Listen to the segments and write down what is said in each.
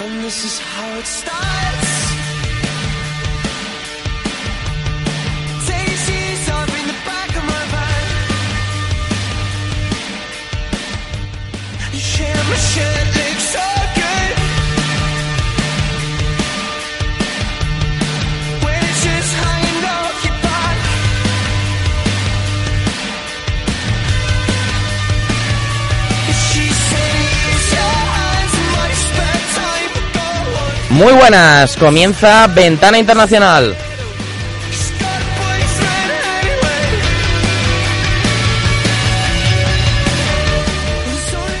And this is how it starts. Muy buenas, comienza Ventana Internacional.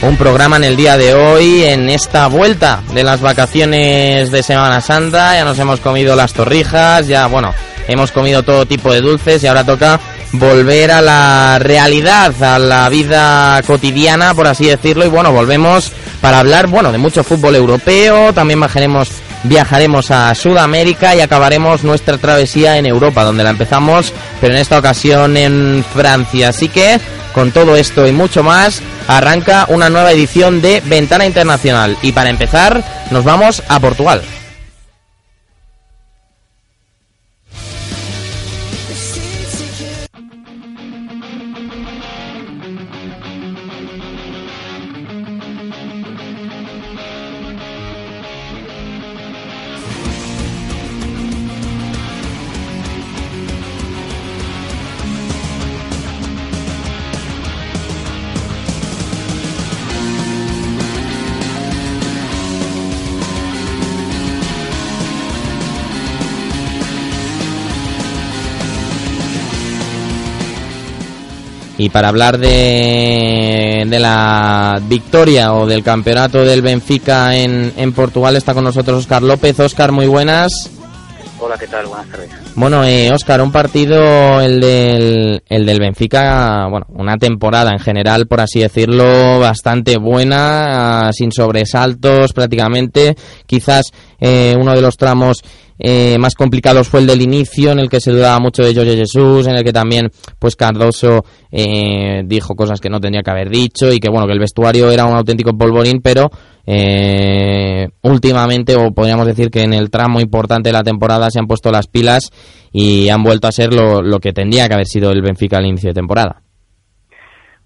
Un programa en el día de hoy, en esta vuelta de las vacaciones de Semana Santa. Ya nos hemos comido las torrijas, ya, bueno, hemos comido todo tipo de dulces y ahora toca volver a la realidad, a la vida cotidiana, por así decirlo. Y bueno, volvemos para hablar, bueno, de mucho fútbol europeo. También bajaremos, viajaremos a Sudamérica y acabaremos nuestra travesía en Europa, donde la empezamos, pero en esta ocasión en Francia. Así que, con todo esto y mucho más, arranca una nueva edición de Ventana Internacional. Y para empezar, nos vamos a Portugal. Para hablar de, de la victoria o del campeonato del Benfica en, en Portugal está con nosotros Oscar López. Oscar, muy buenas. Hola, ¿qué tal? Buenas tardes. Bueno, eh, Oscar, un partido, el del, el del Benfica, bueno, una temporada en general, por así decirlo, bastante buena, ah, sin sobresaltos prácticamente. Quizás eh, uno de los tramos eh, más complicados fue el del inicio, en el que se dudaba mucho de Jorge Jesús, en el que también pues Cardoso eh, dijo cosas que no tenía que haber dicho y que bueno, que el vestuario era un auténtico polvorín, pero eh, últimamente, o podríamos decir que en el tramo importante de la temporada se han puesto las pilas y han vuelto a ser lo, lo que tendría que haber sido el Benfica al inicio de temporada.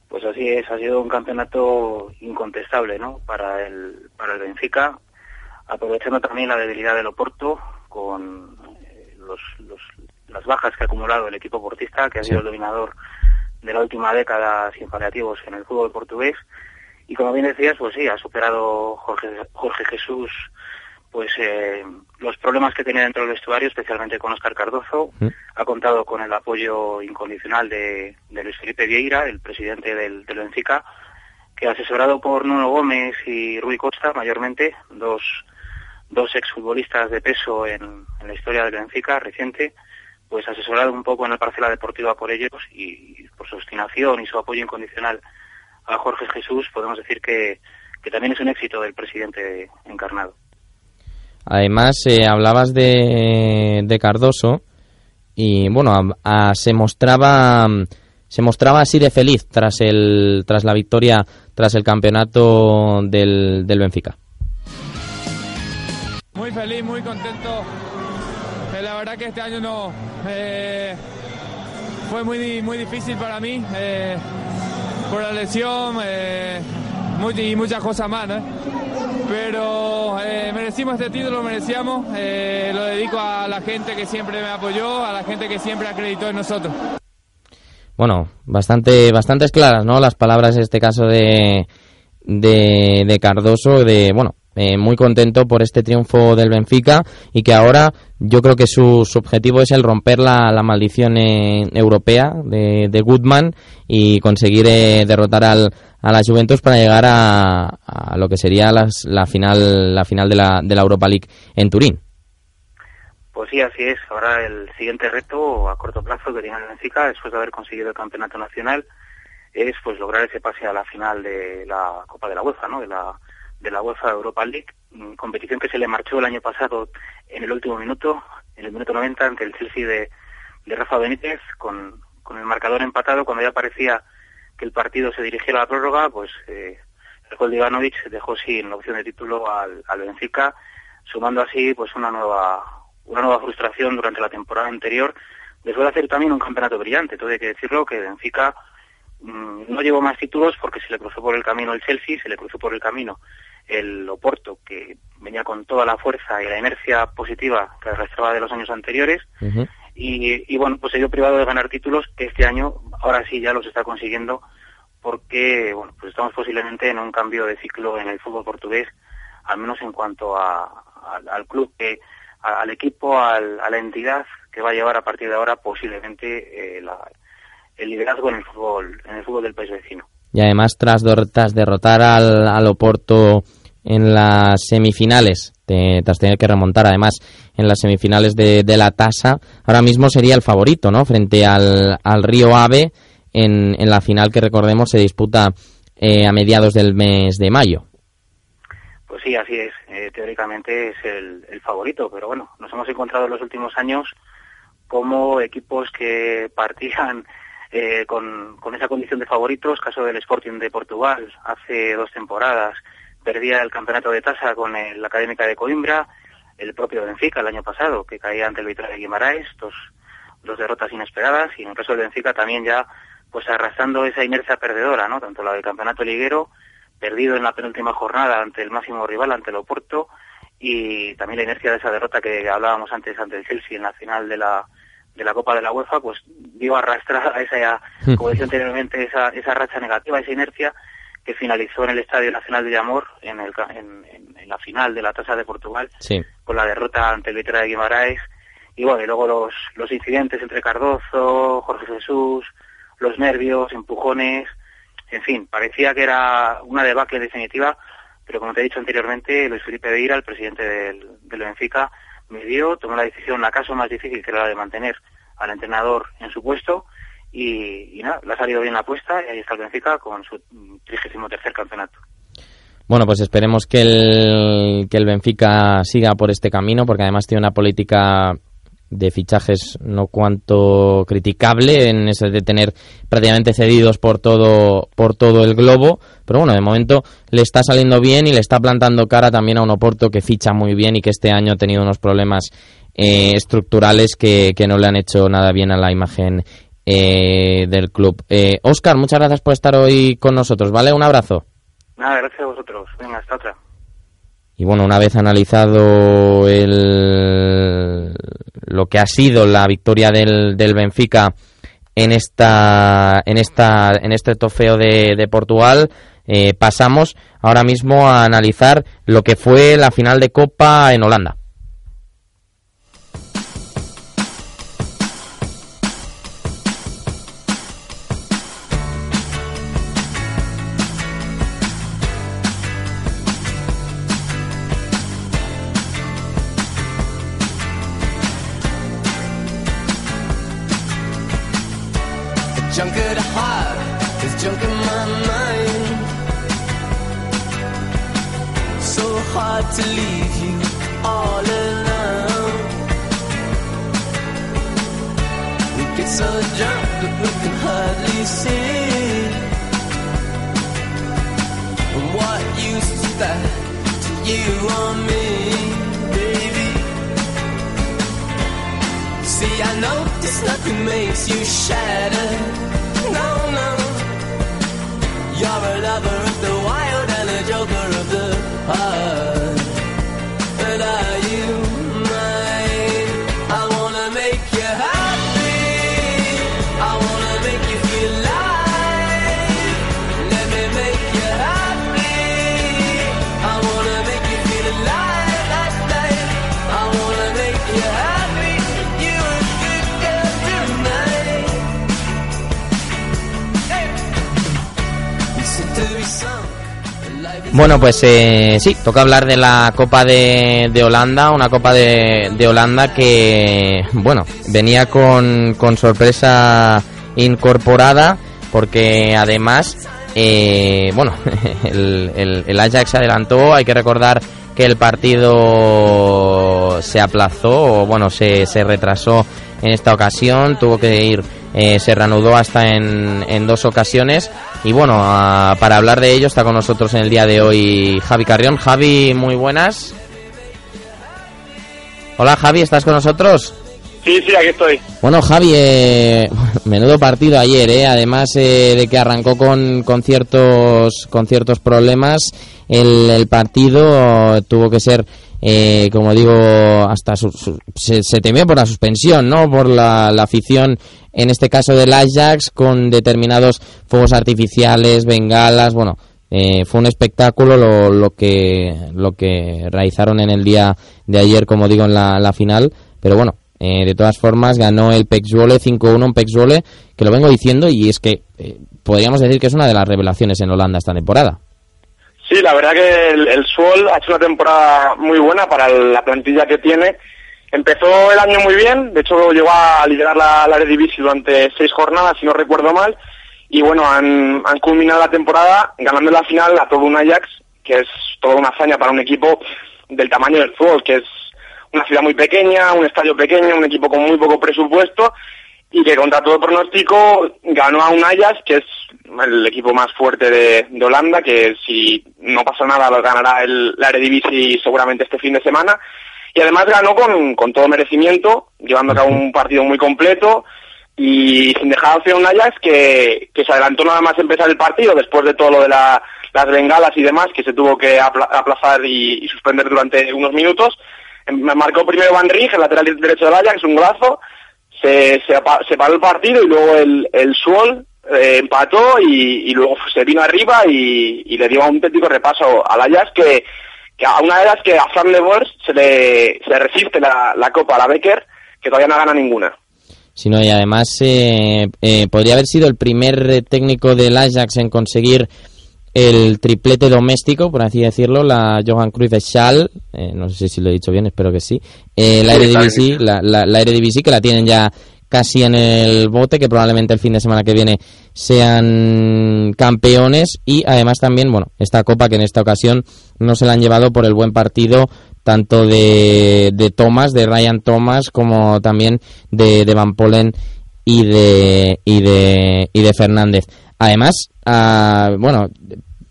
Pues así es, ha sido un campeonato incontestable, ¿no? Para el, para el Benfica, aprovechando también la debilidad del Oporto con eh, los, los- las bajas que ha acumulado el equipo portista, que ha sido el dominador de la última década sin paliativos en el fútbol portugués. Y como bien decías, pues sí, ha superado Jorge, Jorge Jesús pues eh, los problemas que tenía dentro del vestuario, especialmente con Oscar Cardozo. Mm. Ha contado con el apoyo incondicional de, de Luis Felipe Vieira, el presidente del, del Benfica, que asesorado por Nuno Gómez y Rui Costa, mayormente, dos, dos exfutbolistas de peso en, en la historia del Benfica reciente, pues asesorado un poco en la parcela deportiva por ellos y por su obstinación y su apoyo incondicional a Jorge Jesús, podemos decir que, que también es un éxito del presidente encarnado. Además, eh, hablabas de, de Cardoso y bueno, a- a- se mostraba se mostraba así de feliz tras el tras la victoria tras el campeonato del, del Benfica. Muy feliz, muy contento. Eh, la verdad que este año no eh, fue muy, muy difícil para mí eh, por la lesión eh, y muchas cosas más. Pero eh, merecimos este título, lo merecíamos. eh, lo dedico a la gente que siempre me apoyó, a la gente que siempre acreditó en nosotros. Bueno, bastante bastantes claras, ¿no? Las palabras en este caso de de, de Cardoso, de bueno, eh, muy contento por este triunfo del Benfica y que ahora yo creo que su, su objetivo es el romper la, la maldición eh, europea de, de Goodman y conseguir eh, derrotar al, a la Juventus para llegar a, a lo que sería las- la final la final de la, de la Europa League en Turín. Pues sí, así es. Ahora el siguiente reto a corto plazo que tiene el Benfica, después de haber conseguido el campeonato nacional, es pues lograr ese pase a la final de la Copa de la UEFA, ¿no? De la de la UEFA Europa League, mm, competición que se le marchó el año pasado en el último minuto, en el minuto 90 ante el Chelsea de, de Rafa Benítez, con, con el marcador empatado, cuando ya parecía que el partido se dirigiera a la prórroga, pues eh, Jelko Ivanovic dejó sin opción de título al, al Benfica, sumando así pues una nueva una nueva frustración durante la temporada anterior, después de hacer también un campeonato brillante. Todo hay que decirlo que Benfica mm, no llevó más títulos porque se le cruzó por el camino el Chelsea, se le cruzó por el camino el Oporto, que venía con toda la fuerza y la inercia positiva que arrastraba de los años anteriores. Y, y, bueno, pues se dio privado de ganar títulos que este año, ahora sí, ya los está consiguiendo porque, bueno, pues estamos posiblemente en un cambio de ciclo en el fútbol portugués, al menos en cuanto a, al- al club, que, a- al equipo, al- a la entidad que va a llevar a partir de ahora posiblemente eh, la- el liderazgo en el fútbol, en el fútbol del país vecino. Y además, tras, tras derrotar al, al Oporto en las semifinales, te- tras tener que remontar además en las semifinales de, de la tasa, ahora mismo sería el favorito, ¿no? Frente al, al Río Ave en, en la final que recordemos se disputa eh, a mediados del mes de mayo. Pues sí, así es. Eh, teóricamente es el, el favorito, pero bueno, nos hemos encontrado en los últimos años como equipos que partían eh, con, esa condición de favoritos, caso del Sporting de Portugal hace dos temporadas, perdía el campeonato de tasa con el- la Académica de Coimbra, el propio Benfica el año pasado, que caía ante el Vitória de Guimaraes, dos, dos derrotas inesperadas, y en el caso del Benfica también ya pues arrastrando esa inercia perdedora, ¿no? Tanto la del campeonato liguero, perdido en la penúltima jornada ante el máximo rival, ante el Oporto, y también la inercia de esa derrota que hablábamos antes ante el Chelsea en la final de la de la Copa de la UEFA, pues dio arrastrar a esa, como decía anteriormente, esa, esa racha negativa, esa inercia que finalizó en el Estadio Nacional de Llamor en, el, en, en- en la final de la Tasa de Portugal Sí. con la derrota ante el Vitória de Guimaraes y bueno, y luego los, los incidentes entre Cardozo, Jorge Jesús, los nervios, empujones, en fin, parecía que era una debacle definitiva, pero como te he dicho anteriormente, Luis Felipe Beira, el presidente del, del Benfica, me dio, tomó la decisión, la caso más difícil que era la de mantener al entrenador en su puesto y, y nada, le ha salido bien la apuesta y ahí está el Benfica con su trigésimo tercer campeonato. Bueno, pues esperemos que el, que el Benfica siga por este camino, porque además tiene una política de fichajes no cuanto criticable en ese de tener prácticamente cedidos por todo por todo el globo pero bueno de momento le está saliendo bien y le está plantando cara también a un Oporto que ficha muy bien y que este año ha tenido unos problemas eh, estructurales que, que no le han hecho nada bien a la imagen eh, del club eh, Oscar muchas gracias por estar hoy con nosotros vale un abrazo Nada, gracias a vosotros. Venga, hasta otra. Y bueno, una vez analizado el, lo que ha sido la victoria del, del Benfica en esta en esta en este trofeo de, de Portugal, eh, pasamos ahora mismo a analizar lo que fue la final de Copa en Holanda. Get so drunk that we can hardly see. What use is that to you or me, baby? See, I know this nothing makes you shatter. No, no. You're a lover of the wild and a joker of the heart. Bueno, pues eh, sí, toca hablar de la Copa de, de Holanda, una Copa de, de Holanda que, bueno, venía con, con sorpresa incorporada porque además, eh, bueno, el, el, el Ajax adelantó, hay que recordar que el partido se aplazó o bueno, se, se retrasó en esta ocasión, tuvo que ir eh, se reanudó hasta en, en, dos ocasiones. Y bueno, para hablar de ello está con nosotros en el día de hoy Javi Carrión. Javi, muy buenas. Hola Javi, ¿estás con nosotros? Sí, sí, aquí estoy. Bueno, Javi, eh, menudo partido ayer, ¿eh? además eh, de que arrancó con, con, ciertos, con ciertos problemas, el, partido tuvo que ser, eh, como digo, hasta se, se, temió por la suspensión, ¿no? Por la, afición, en este caso del Ajax, con determinados fuegos artificiales, bengalas, bueno. Eh, fue un espectáculo lo, lo, que lo que realizaron en el día de ayer, como digo, en la final. Pero bueno, eh, de todas formas, ganó el Pexwole 5-1, un Pexwole que lo vengo diciendo y es que eh, podríamos decir que es una de las revelaciones en Holanda esta temporada. Sí, la verdad que el, el ha hecho una temporada muy buena para la plantilla que tiene. Empezó el año muy bien, de hecho llegó a liderar la, la Eredivisie durante seis jornadas, si no recuerdo mal, y bueno, han, han culminado la temporada ganando la final a todo un Ajax, que es toda una hazaña para un equipo del tamaño del fútbol, que es una ciudad muy pequeña, un estadio pequeño, un equipo con muy poco presupuesto y que contra todo pronóstico ganó a un Ajax, que es el equipo más fuerte de, Holanda, que si no pasa nada lo ganará el, la Eredivisie seguramente este fin de semana. Y además ganó con, con todo merecimiento, llevando a cabo un partido muy completo y sin dejar hacer un Ajax que, que se adelantó nada más empezar el partido después de todo lo de la, las bengalas y demás que se tuvo que aplazar y, suspender durante unos minutos marcó primero Van Rij, el lateral derecho del Ajax, un golazo, se, se, se paró el partido y luego el, el Suol eh, empató y, luego se vino arriba y, y, le dio un auténtico repaso al Ajax que, que a una de las que a Fran de Boers se le, se resiste la, la copa a la Becker, que todavía no gana ninguna. Sí, y además eh, eh, podría haber sido el primer técnico del Ajax en conseguir el triplete doméstico, por así decirlo, la Johan Cruyff Schall, eh, no sé si lo he dicho bien, espero que sí, eh, la Eredivisie, la, la, la Eredivisie que la tienen ya casi en el bote, que probablemente el fin de semana que viene sean campeones y además también, bueno, esta copa que en esta ocasión no se la han llevado por el buen partido tanto de, de Thomas, de Ryan Thomas, como también de, de Van Polen y de, y de, y de Fernández. Además, uh, bueno,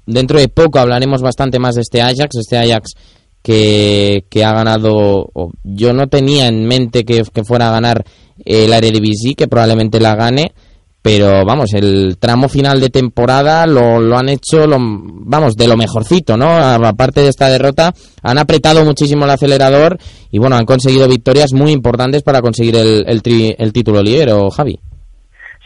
dentro de poco hablaremos bastante más de este Ajax, este Ajax que, que ha ganado, yo no tenía en mente que, que fuera a ganar el Eredivisie, que probablemente la gane, pero vamos, el tramo final de temporada lo, lo han hecho, lo, vamos, de lo mejorcito, ¿no? Aparte de esta derrota, han apretado muchísimo el acelerador y bueno, han conseguido victorias muy importantes para conseguir el, el, tri, el título libero, Javi.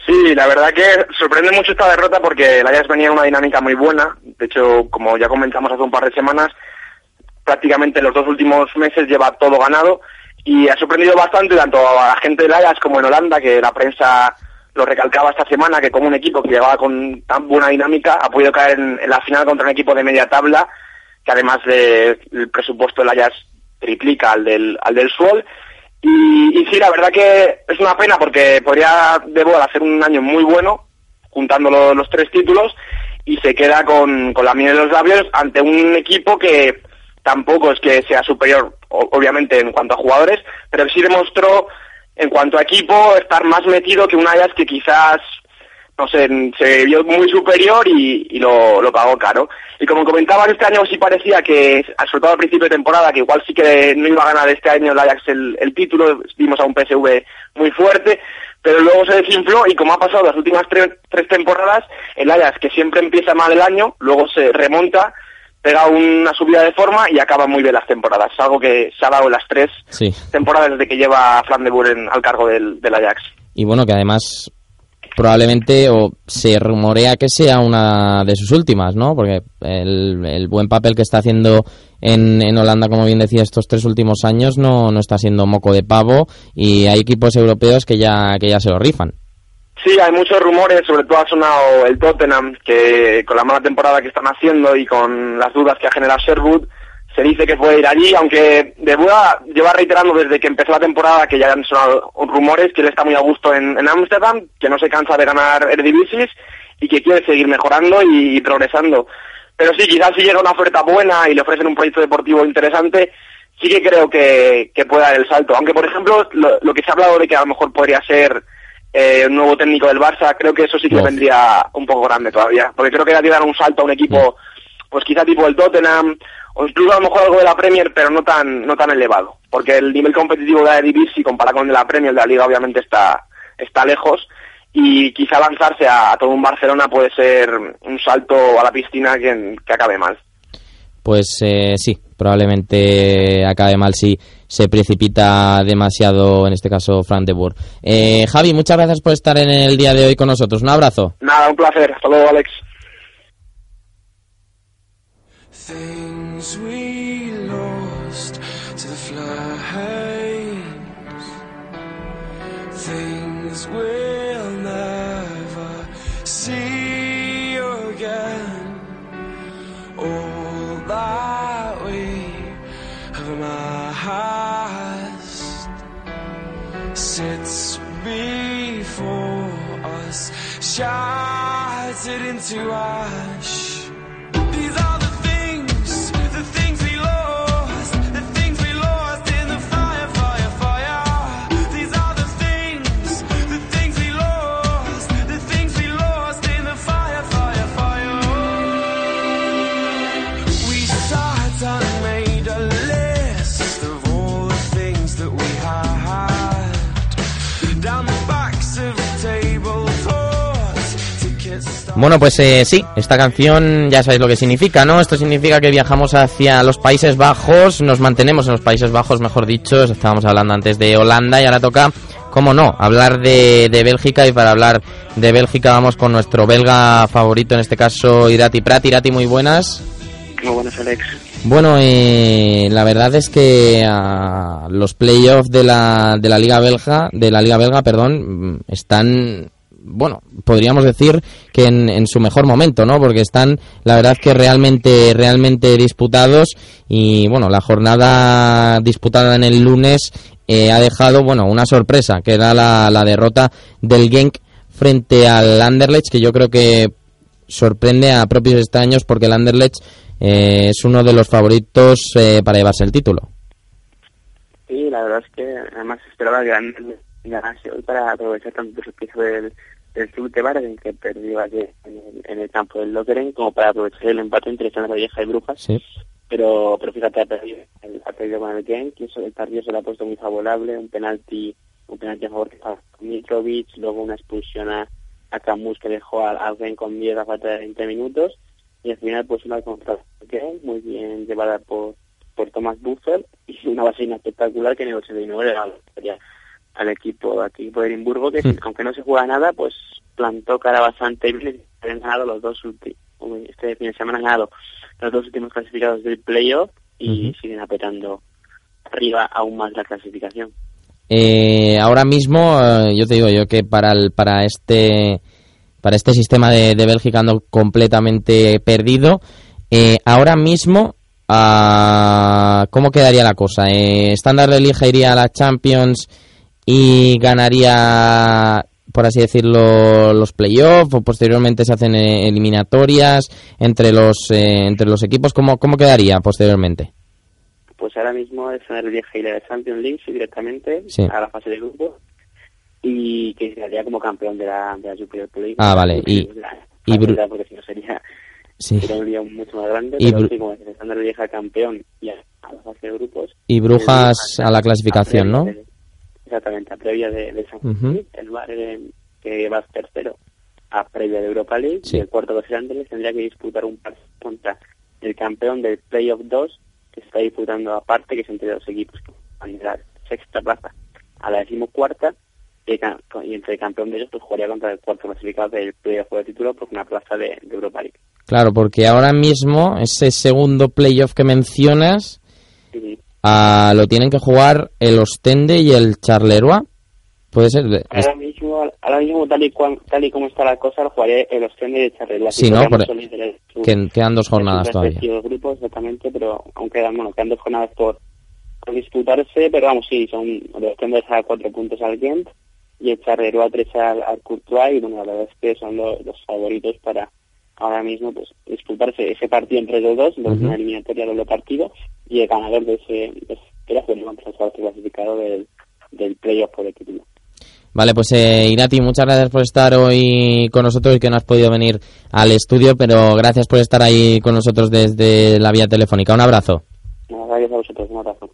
Sí, la verdad que sorprende mucho esta derrota porque el Ajax venía en una dinámica muy buena. De hecho, como ya comentamos hace un par de semanas, prácticamente los dos últimos meses lleva todo ganado y ha sorprendido bastante tanto a la gente del Ajax como en Holanda, que la prensa lo recalcaba esta semana, que como un equipo que llevaba con tan buena dinámica ha podido caer en, la final contra un equipo de media tabla, que además de, presupuesto del Ajax triplica al del, al del Suol y, sí, la verdad que es una pena porque podría Debo hacer un año muy bueno, juntando lo, los tres títulos, y se queda con, con la miel de los labios ante un equipo que tampoco es que sea superior, obviamente, en cuanto a jugadores, pero sí demostró, en cuanto a equipo, estar más metido que un Ajax que quizás no sé, se vio muy superior y, lo, lo, pagó caro. Y como comentaban, este año sí parecía que, sobre todo al principio de temporada, que igual sí que no iba a ganar este año el Ajax el, título, vimos a un PSV muy fuerte, pero luego se desinfló y como ha pasado las últimas tres, tres temporadas, el Ajax, que siempre empieza mal el año, luego se remonta, pega una subida de forma y acaba muy bien las temporadas, algo que se ha dado en las tres sí. temporadas desde que lleva Fran de Buren al cargo del, del Ajax. Y bueno, que además probablemente o se rumorea que sea una de sus últimas, ¿no? Porque el, el buen papel que está haciendo en, en, Holanda, como bien decía, estos tres últimos años no, no está siendo moco de pavo y hay equipos europeos que ya, que ya se lo rifan. Sí, hay muchos rumores, sobre todo ha sonado el Tottenham, que con la mala temporada que están haciendo y con las dudas que ha generado Sherwood, se dice que puede ir allí, aunque De Buda lleva reiterando desde que empezó la temporada que ya han sonado rumores que él está muy a gusto en Ámsterdam, que no se cansa de ganar Eredivisie y que quiere seguir mejorando y, progresando. Pero sí, quizás si llega una oferta buena y le ofrecen un proyecto deportivo interesante, sí que creo que, que puede dar el salto. Aunque, por ejemplo, lo, lo, que se ha hablado de que a lo mejor podría ser eh, un nuevo técnico del Barça, creo que eso sí que vendría un poco grande todavía, porque creo que le dar un salto a un equipo, pues quizá tipo el Tottenham, o incluso a lo mejor algo de la Premier, pero no tan no tan elevado, porque el nivel competitivo de la Eredivisie, si compara con el de la Premier, de la Liga obviamente está está lejos, y quizá lanzarse a, a todo un Barcelona puede ser un salto a la piscina que, que acabe mal. Pues eh, sí, probablemente acabe mal si se precipita demasiado, en este caso, Fran de Boer. Eh, Javi, muchas gracias por estar en el día de hoy con nosotros. Un abrazo. Nada, un placer. Hasta luego, Alex. Amassed sits before us, shattered into ash. Bueno, pues eh, sí, esta canción ya sabéis lo que significa, ¿no? Esto significa que viajamos hacia los Países Bajos, nos mantenemos en los Países Bajos, mejor dicho, estábamos hablando antes de Holanda y ahora toca, cómo no, hablar de, de Bélgica y para hablar de Bélgica vamos con nuestro belga favorito, en este caso Irati Prat. Irati, muy buenas. Muy buenas, Alex. Bueno, eh, la verdad es que ah, los playoffs de la, de la Liga Belga, de la Liga Belga, perdón, mm, están, bueno, podríamos decir que en, en su mejor momento, ¿no? Porque están, la verdad que realmente, realmente disputados y, bueno, la jornada disputada en el lunes eh, ha dejado, bueno, una sorpresa, que era la, la derrota del Genk frente al Anderlecht, que yo creo que sorprende a propios extraños porque el Anderlecht eh, es uno de los favoritos eh, para llevarse el título. Sí, la verdad es que además esperaba que gan- ganase hoy para aprovechar tanto el piso del, del Club de que perdió ayer en el, en el campo del Lokeren como para aprovechar el empate entre la Vieja y Brujas. Sí. Pero, pero fíjate, ha perdido, el- ha perdido con el Genk, que eso, el partido se le ha puesto muy favorable, un penalti, un penalti a favor que estaba con Mitrovic, luego una expulsión a, a Camus que dejó al, al Genk con 10 a falta de 20 minutos, y al final pues una contra el muy bien llevada por, por Thomas Buffel, y una base espectacular que en el 89 le ganó la al equipo, al equipo de Edimburgo, que Hmm. aunque no se juega nada, pues plantó cara bastante bien, y han ganado los dos últimos, este fin de semana han ganado los dos últimos clasificados del playoff y siguen apretando arriba aún más la clasificación. Eh, ahora mismo, eh, yo te digo yo que para el, para este para este sistema de, de Bélgica ando completamente perdido. Eh, ahora mismo, ah, ¿cómo quedaría la cosa? Eh, Standard de Liga iría a la Champions y ganaría, por así decirlo, los playoffs o posteriormente se hacen eh, eliminatorias entre los eh, entre los equipos. ¿Cómo, ¿Cómo quedaría posteriormente? Pues ahora mismo es el vieja y la Champions League directamente Sí. a la fase de grupo y que quedaría como campeón de la, de la Super League. Ah, vale, y- La- y la porque si no sería, Sí. sería un lío mucho más grande, Y pero sí, como es el vieja campeón y a, a la fase de grupos. Y Brujas a la clasificación, ¿no? de- exactamente, a previa de, de San Ujú. el Bar que va tercero a previa de Europa League Sí. y el cuarto será Anderlecht tendría que disputar un partido contra el campeón del Playoff 2 que se está disputando aparte, que es entre dos equipos que de la sexta plaza a la decimocuarta y, entre el campeón de ellos pues jugaría contra el cuarto clasificado del Playoff de título por una plaza de, de Europa League. Claro, porque ahora mismo ese segundo playoff que mencionas ah, lo tienen que jugar el Ostende y el Charleroi. Puede ser. de- ahora mismo, ahora mismo tal y, cual- tal y como está la cosa, lo jugaré el Ostende de Charleroi. Sí, ¿no? Por- Son líderes su- que- quedan dos jornadas todavía. grupos, exactamente, pero aunque quedan, bueno, quedan dos jornadas por, por disputarse, pero vamos, sí, son los tendes a cuatro puntos al Gent y el Charleroi a tres al, al Courtois y bueno, la verdad es que son lo- los favoritos para ahora mismo pues disputarse ese partido entre los dos, los Ujú. una eliminatoria doble partido y el ganador de ese, de ese era contra el clasificado del, del playoff por el título. Vale, pues eh, Irati, muchas gracias por estar hoy con nosotros y que no has podido venir al estudio, pero gracias por estar ahí con nosotros desde la vía telefónica. Un abrazo. gracias a vosotros, un abrazo.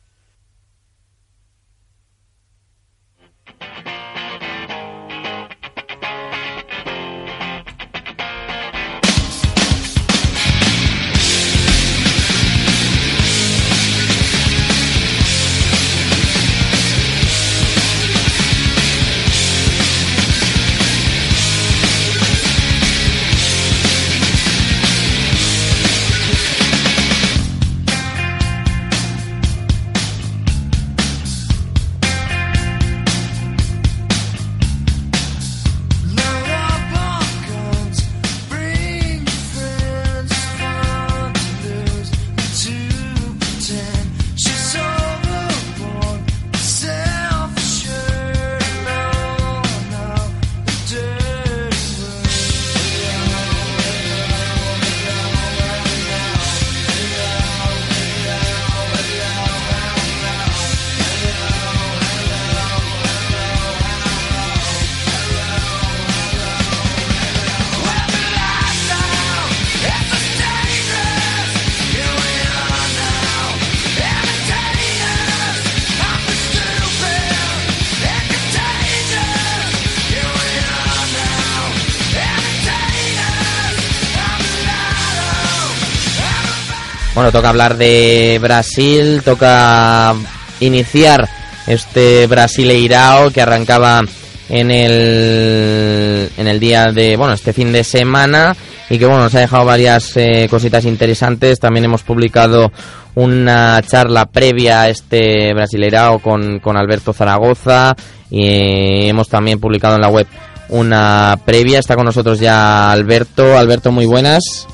Toca hablar de Brasil, toca iniciar este Brasileirao que arrancaba en el, en el día de, bueno, este fin de semana y que, bueno, nos ha dejado varias eh, cositas interesantes. También hemos publicado una charla previa a este Brasileirao con, con Alberto Zaragoza y hemos también publicado en la web una previa. Está con nosotros ya Alberto. Alberto, muy buenas.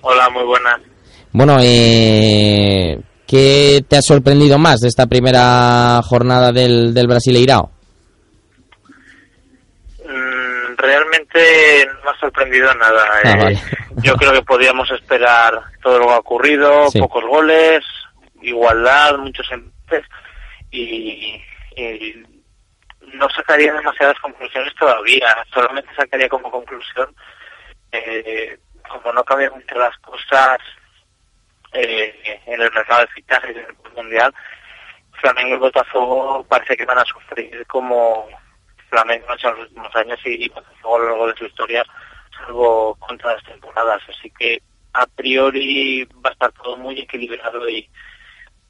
Hola, muy buenas. Bueno, eh, ¿qué te ha sorprendido más de esta primera jornada del, del Brasileirao? Mm, realmente no me ha sorprendido nada. Ah, eh. vale. Yo creo que podíamos esperar todo lo que ha ocurrido, Sí. pocos goles, igualdad, muchos empates y, y no sacaría demasiadas conclusiones todavía. Solamente sacaría como conclusión, eh, como no cambian mucho las cosas eh, en el mercado de fichajes en el mundial, Flamengo y Botafogo parece que van a sufrir como Flamengo ha hecho en los últimos años y, y Botafogo a lo largo de su historia, salvo contra las temporadas. Así que a priori va a estar todo muy equilibrado y,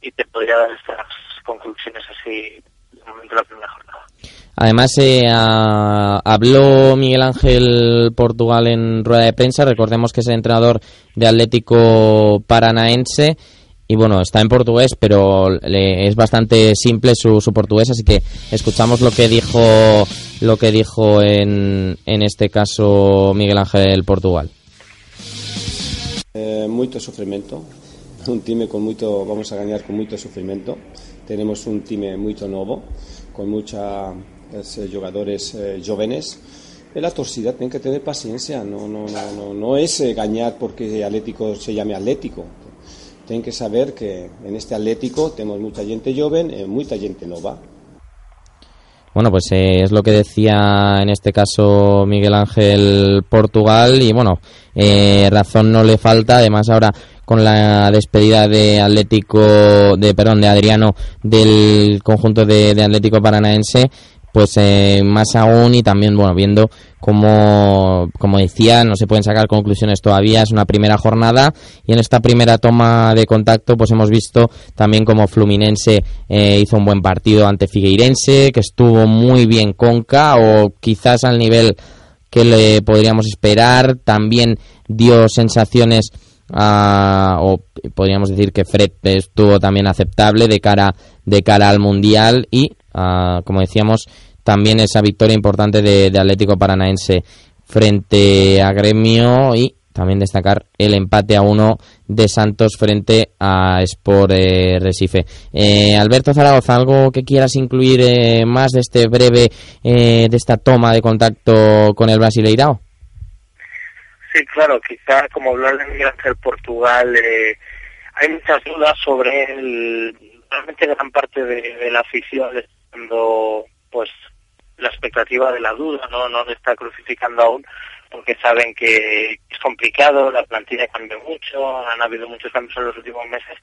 y te podría dar estas conclusiones así de momento la primera jornada. Además, eh, habló Miguel Ángel Portugal en rueda de prensa. Recordemos que es el entrenador de Atlético Paranaense. Y bueno, está en portugués, pero le- es bastante simple su, portugués, así que escuchamos lo que dijo lo que dijo en, en este caso Miguel Ángel Portugal. Eh, moito sofrimento, un time con moito, vamos a gañar con moito sofrimento. Tenemos un time moito novo, con muchos eh, jogadores eh, jóvenes. E la torcida ten que tener paciencia, no, no, no, no, es eh, gañar porque Atlético se llame Atlético. Ten que saber que en este Atlético temos mucha gente joven e moita gente nova. Bueno, pues eh, es lo que decía en este caso Miguel Ángel Portugal y bueno, eh, razón no le falta. Además ahora con la despedida de Atlético, de perdón, de Adriano del conjunto de, de Atlético Paranaense, pues eh, más aún y también bueno viendo como como decía no se pueden sacar conclusiones todavía es una primera jornada y en esta primera toma de contacto pues hemos visto también como Fluminense eh, hizo un buen partido ante Figueirense que estuvo muy bien Conca o quizás al nivel que le podríamos esperar. También dio sensaciones a- o podríamos decir que Fred estuvo también aceptable de cara de cara al mundial y ah, como decíamos también esa victoria importante de, Atlético Paranaense frente a Gremio y también destacar el empate a uno de Santos frente a Sport eh, Recife. Eh, Alberto Zaragoza, ¿algo que quieras incluir eh, más de este breve, eh, de esta toma de contacto con el Brasileirao? Sí, claro, quizá como hablar de Miguel Ángel Portugal, eh, hay muchas dudas sobre el, realmente gran parte de la afición estando pues la expectativa de la duda, no, no le está crucificando aún, porque saben que es complicado, la plantilla cambia mucho, han habido muchos cambios en los últimos meses,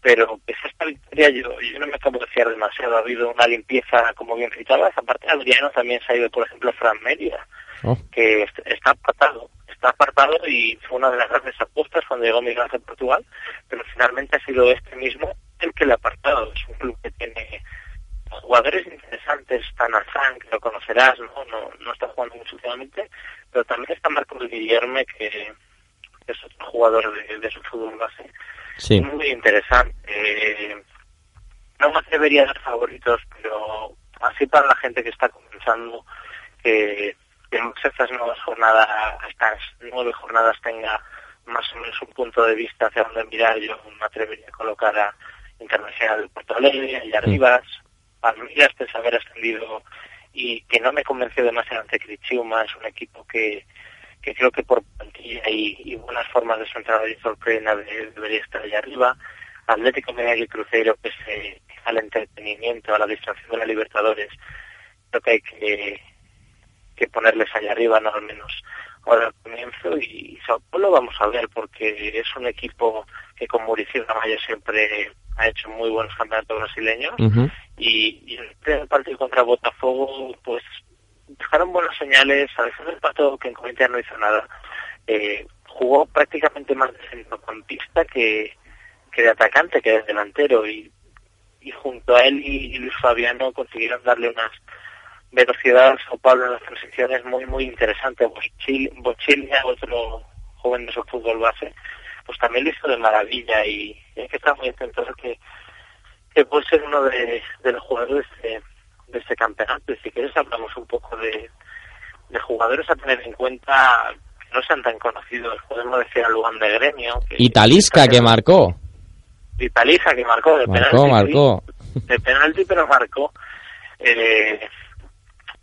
pero pese a esta victoria yo, yo no me acabo de fiar demasiado, ha habido una limpieza, como bien citabas, aparte Adriano también se ha ido, por ejemplo, Fran Mérida, Oh. que est- está apartado, está apartado y fue una de las grandes apuestas cuando llegó Miguel Ángel Portugal, pero finalmente ha sido este mismo el que le ha apartado. Es un club que tiene jugadores interesantes, está Nazán, que lo conocerás, ¿no? No, no está jugando mucho últimamente, pero también está Marcos Guillerme, que, es otro jugador de, de su fútbol base, Sí. muy interesante. Eh, no me atrevería a dar favoritos, pero así para la gente que está comenzando, que, en estas nuevas jornadas, estas nueve jornadas tenga más o menos un punto de vista hacia dónde mirar, yo me atrevería a colocar a Internacional de Porto Alegre, y Arribas, Palmeiras, a haber ascendido y que no me convenció demasiado ante Criciúma, es un equipo que, que creo que por plantilla y, y buenas formas de su entrenador y sorpresa de- debería estar allá arriba. Atlético de Madrid y Cruzeiro, que se al entretenimiento, a la distracción de la Libertadores, creo que hay que, que ponerles allá arriba, no al menos ahora al comienzo. Y Sao Paulo vamos a ver, porque es un equipo que con Mauricio Ramallo siempre ha hecho muy buenos campeonatos brasileños. Y, y el primer partido contra Botafogo pues dejaron buenas señales a veces el pato que en Corinthians no hizo nada eh, jugó prácticamente más de centrocampista que, que de atacante que de delantero y, y junto a él y, y Luis Fabiano consiguieron darle unas velocidad a Sao Paulo en las transiciones muy muy interesante Bochil- Bochilia otro joven de su fútbol base pues también lo hizo de maravilla y hay que estar muy atentos que que puede ser uno de, de los jugadores de, de este campeonato. Y si quieres hablamos un poco de, de jugadores a tener en cuenta que no sean tan conocidos. Podemos decir a Luan de Gremio. Que, Y Talisca que marcó. Y Talisca que marcó de Marcó, penalti. marcó. De penalti, pero marcó. Eh,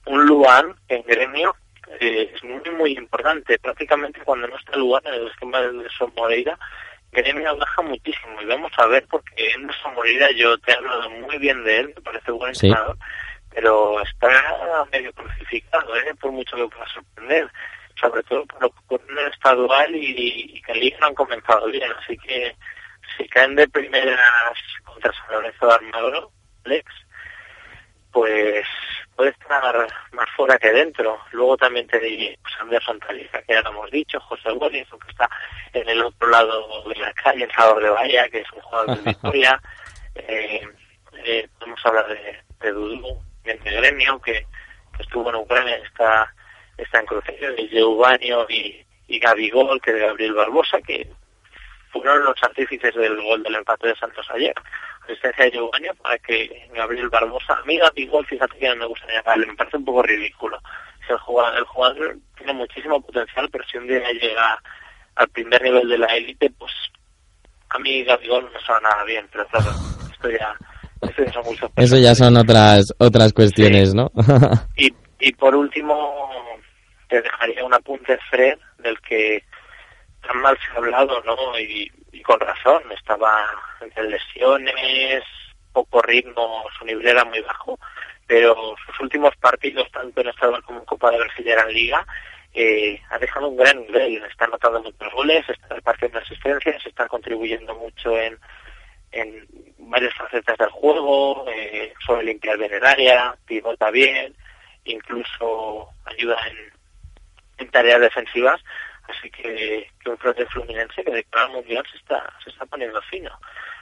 un Luan en Gremio eh, es muy, muy importante. Prácticamente cuando no está Luan en el esquema de Nelson Moreira, Gremio baja muchísimo y vamos a ver porque Anderson Moreira yo te he hablado muy bien de él, me parece buen Sí. entrenador, pero está medio crucificado, ¿eh? por mucho que pueda sorprender, sobre todo por lo que ocurre en el estadual y, y que en Liga no han comenzado bien, así que si caen de primeras contra San Lorenzo de Almagro, Alex, pues puede estar más fuera que dentro. Luego también te diré pues, Anderson Taliza, que ya lo hemos dicho, José Boris, que está en el otro lado de la calle, en Salvador de Bahía, que es un jugador de Victoria. Eh, eh, podemos hablar de, de Dudu, de Gremio, que, que estuvo en Ucrania, está, está en Cruzeiro, de Giovanni y, y Gabigol, que de Gabriel Barbosa, que fueron los artífices del gol del empate de Santos ayer. Asistencia de Giovanni para que Gabriel Barbosa, a mí Gabigol, fíjate que no me gusta llamarle, me parece un poco ridículo. Si el jugador, el jugador tiene muchísimo potencial, pero si un día llega al primer nivel de la élite, pues a mí Gabigol no suena nada bien, pero claro, esto ya, esto ya son muchos Eso ya son otras otras cuestiones, ¿no? y, y por último, te dejaría un apunte, Fred, del que tan mal se ha hablado, ¿no? Y, y con razón, estaba entre lesiones, poco ritmo, su nivel era muy bajo, pero sus últimos partidos, tanto en estadual como en Copa de Brasil y en Liga, eh, ha dejado un gran nivel, está anotando muchos goles, está repartiendo asistencias, está contribuyendo mucho en, en varias facetas del juego, eh, sobre limpiar bien el área, pivota bien, incluso ayuda en, en tareas defensivas, así que, que un flote fluminense que de cara al mundial se está, se está poniendo fino.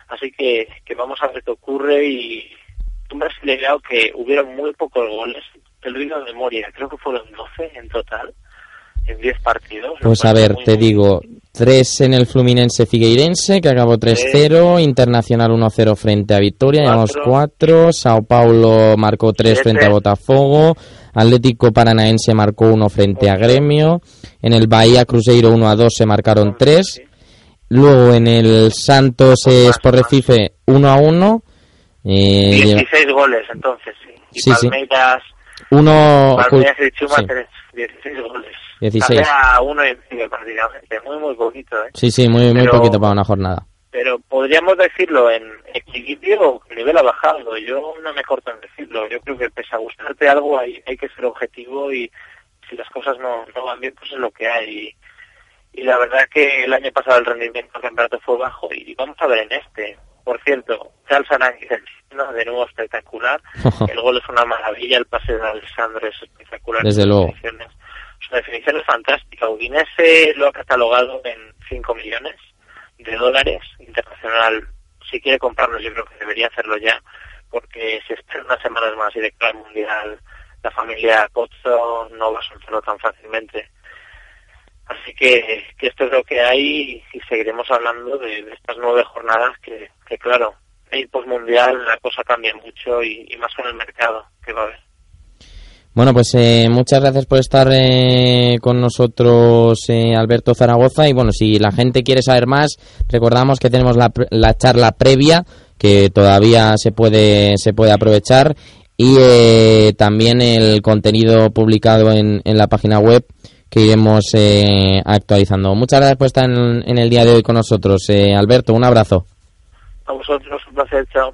Así que, que vamos a ver qué ocurre y un brasileño que hubieron muy pocos goles, te lo de memoria, creo que fueron 12 en total, en 10 partidos. Pues a ver, muy, te digo, 3 en el Fluminense Figueirense, que acabó 3-0, Internacional 1-0 frente a Victoria, llevamos Cuatro. 4, Sao Paulo marcó 3 Siete. frente a Botafogo, Atlético Paranaense marcó 1 frente a Gremio, en el Bahía Cruzeiro 1-2 se marcaron 3, luego en el Santos Sport más. Recife 1-1, eh, lleva- 16 goles entonces, sí. Y Sí, sí. Palmeiras, uno Palmeiras y Chuma, sí. tres, 16 goles. 16. Sale a uno y medio prácticamente, muy muy poquito, ¿eh? Sí, sí, muy, muy Pero- poquito para una jornada. pero podríamos decirlo en equilibrio o nivel ha bajado. Yo no me corto en decirlo. Yo creo que pese a gustarte algo hay, hay que ser objetivo y si las cosas no, no van bien, pues es lo que hay. Y, la verdad que el año pasado el rendimiento del campeonato fue bajo y vamos a ver en este. Por cierto, Charles Aranguiz de nuevo espectacular. El gol es una maravilla, el pase de Alessandro es espectacular. Desde luego. Su definición es fantástica. Udinese lo ha catalogado en 5 millones de dólares internacional. Si quiere comprarlo, yo creo que debería hacerlo ya, porque si espera unas semanas más y declara el mundial, la familia Pozzo no va a soltarlo tan fácilmente. Así que, que esto es lo que hay y seguiremos hablando de, estas nueve jornadas que, que claro, el postmundial la cosa cambia mucho y, y, más con el mercado que va a haber. Bueno, pues eh, muchas gracias por estar eh, con nosotros, eh, Alberto Zaragoza. Y bueno, si la gente quiere saber más, recordamos que tenemos la, la charla previa que todavía se puede se puede aprovechar y eh, también el contenido publicado en, en, la página web que iremos eh, actualizando. Muchas gracias por estar en, en, el día de hoy con nosotros. Eh, Alberto, un abrazo. A vosotros, un placer, chao.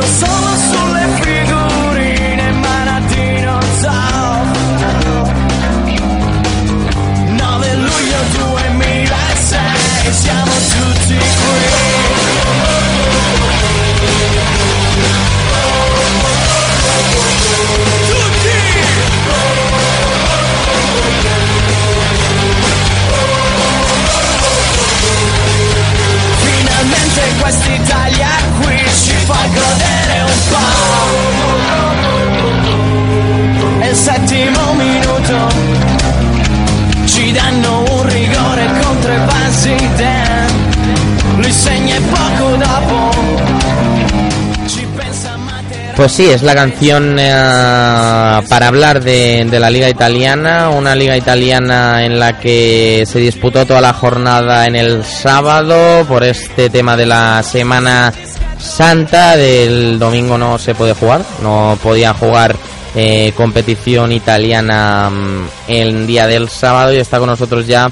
penso solo sulle figurine Manatino Zoo 9 luglio 2006 siamo tutti qui. Finalmente quest'Italia qui Pues sí, es la canción eh, para hablar de, de, la liga italiana, una liga italiana en la que se disputó toda la jornada en el sábado por este tema de la Semana Santa, del domingo no se puede jugar, no podía jugar eh, competición italiana mm, el día del sábado y está con nosotros ya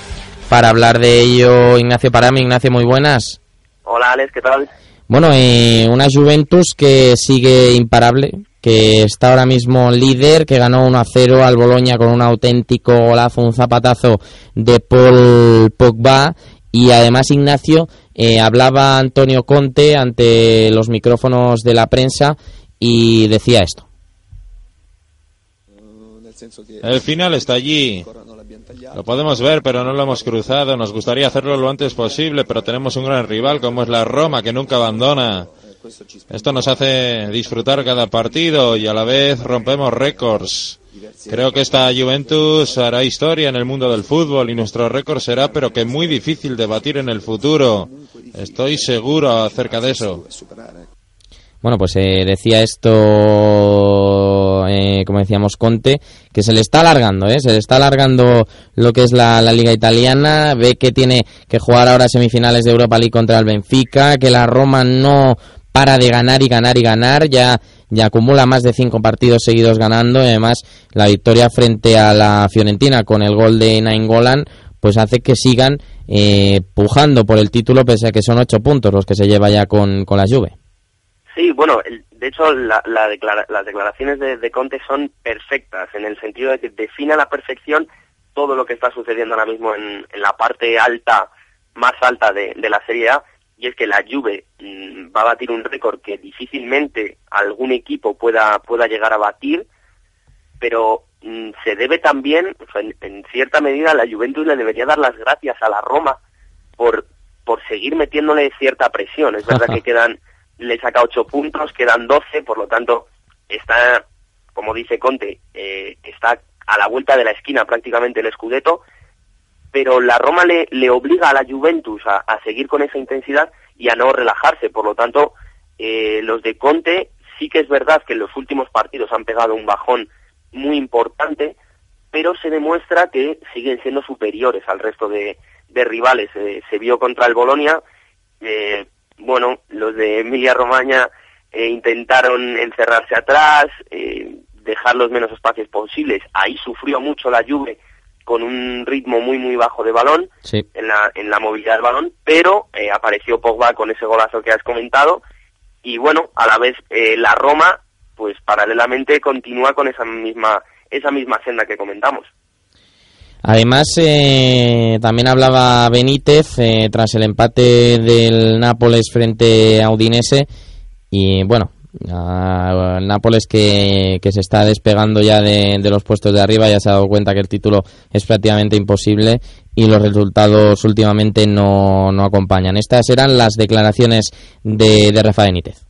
para hablar de ello Ignacio Parami. Ignacio, muy buenas. Hola Alex, ¿qué tal? Bueno, eh, una Juventus que sigue imparable, que está ahora mismo líder, que ganó 1 a 0 al Boloña con un auténtico golazo, un zapatazo de Paul Pogba. Y además, Ignacio, eh, hablaba Antonio Conte ante los micrófonos de la prensa y decía esto. El final está allí. Lo podemos ver, pero no lo hemos cruzado. Nos gustaría hacerlo lo antes posible, pero tenemos un gran rival como es la Roma, que nunca abandona. Esto nos hace disfrutar cada partido y a la vez rompemos récords. Creo que esta Juventus hará historia en el mundo del fútbol y nuestro récord será, pero que muy difícil de batir en el futuro. Estoy seguro acerca de eso. Bueno, pues eh, decía esto, eh, como decíamos, Conte, que se le está alargando, ¿eh? se le está alargando lo que es la, la, liga italiana, ve que tiene que jugar ahora semifinales de Europa League contra el Benfica, que la Roma no para de ganar y ganar y ganar, ya, ya acumula más de cinco partidos seguidos ganando, y además la victoria frente a la Fiorentina con el gol de Nainggolan, pues hace que sigan eh, pujando por el título, pese a que son ocho puntos los que se lleva ya con, con la Juve. Sí, bueno, de hecho la, la declara, las declaraciones de, de, Conte son perfectas en el sentido de que define a la perfección todo lo que está sucediendo ahora mismo en, en la parte alta, más alta de, de, la Serie A, y es que la Juve mmm, va a batir un récord que difícilmente algún equipo pueda, pueda llegar a batir, pero mmm, se debe también, en, en, cierta medida, la Juventus le debería dar las gracias a la Roma por, por seguir metiéndole cierta presión. Es verdad que quedan le saca ocho puntos, quedan doce, por lo tanto está, como dice Conte, eh, está a la vuelta de la esquina prácticamente el Scudetto, pero la Roma le, obliga a la Juventus a, seguir con esa intensidad y a no relajarse. Por lo tanto, eh, los de Conte sí que es verdad que en los últimos partidos han pegado un bajón muy importante, pero se demuestra que siguen siendo superiores al resto de, rivales. Eh, se vio contra el Bolonia, eh, bueno, los de Emilia Romagna intentaron encerrarse atrás, dejar los menos espacios posibles. Ahí sufrió mucho la Juve con un ritmo muy muy bajo de balón Sí. en la en la movilidad del balón, pero eh, apareció Pogba con ese golazo que has comentado y bueno, a la vez eh, la Roma pues paralelamente continúa con esa misma esa misma senda que comentamos. Además, eh, también hablaba Benítez eh, tras el empate del Nápoles frente a Udinese. Y bueno, a- el Nápoles que, que se está despegando ya de, de los puestos de arriba, ya se ha dado cuenta que el título es prácticamente imposible y los resultados últimamente no, no acompañan. Estas eran las declaraciones de, de Rafa Benítez.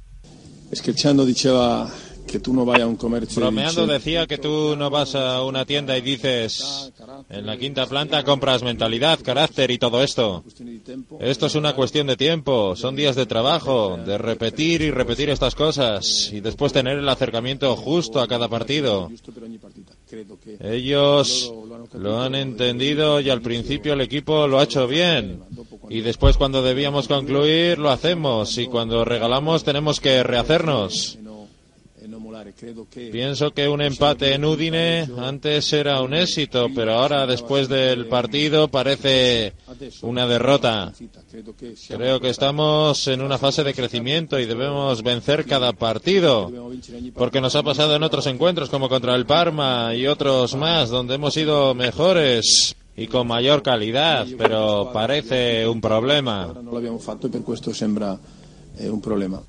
Scherzando diceva a un commercio Bromeando decía que tú no vas a una tienda y dices, en la quinta planta compras mentalidad, carácter y todo esto. Esto es una cuestión de tiempo, son días de trabajo, de repetir y repetir estas cosas y después tener el acercamiento justo a cada partido. Ellos lo han entendido y al principio el equipo lo ha hecho bien. Y después cuando debíamos concluir lo hacemos y cuando regalamos tenemos que rehacernos. Pienso que un empate en Udine antes era un éxito, pero ahora después del partido parece una derrota. Creo que estamos en una fase de crecimiento y debemos vencer cada partido, porque nos ha pasado en otros encuentros como contra el Parma y otros más donde hemos sido mejores y con mayor calidad, pero parece un problema. fatto e per questo sembra eh, un problema.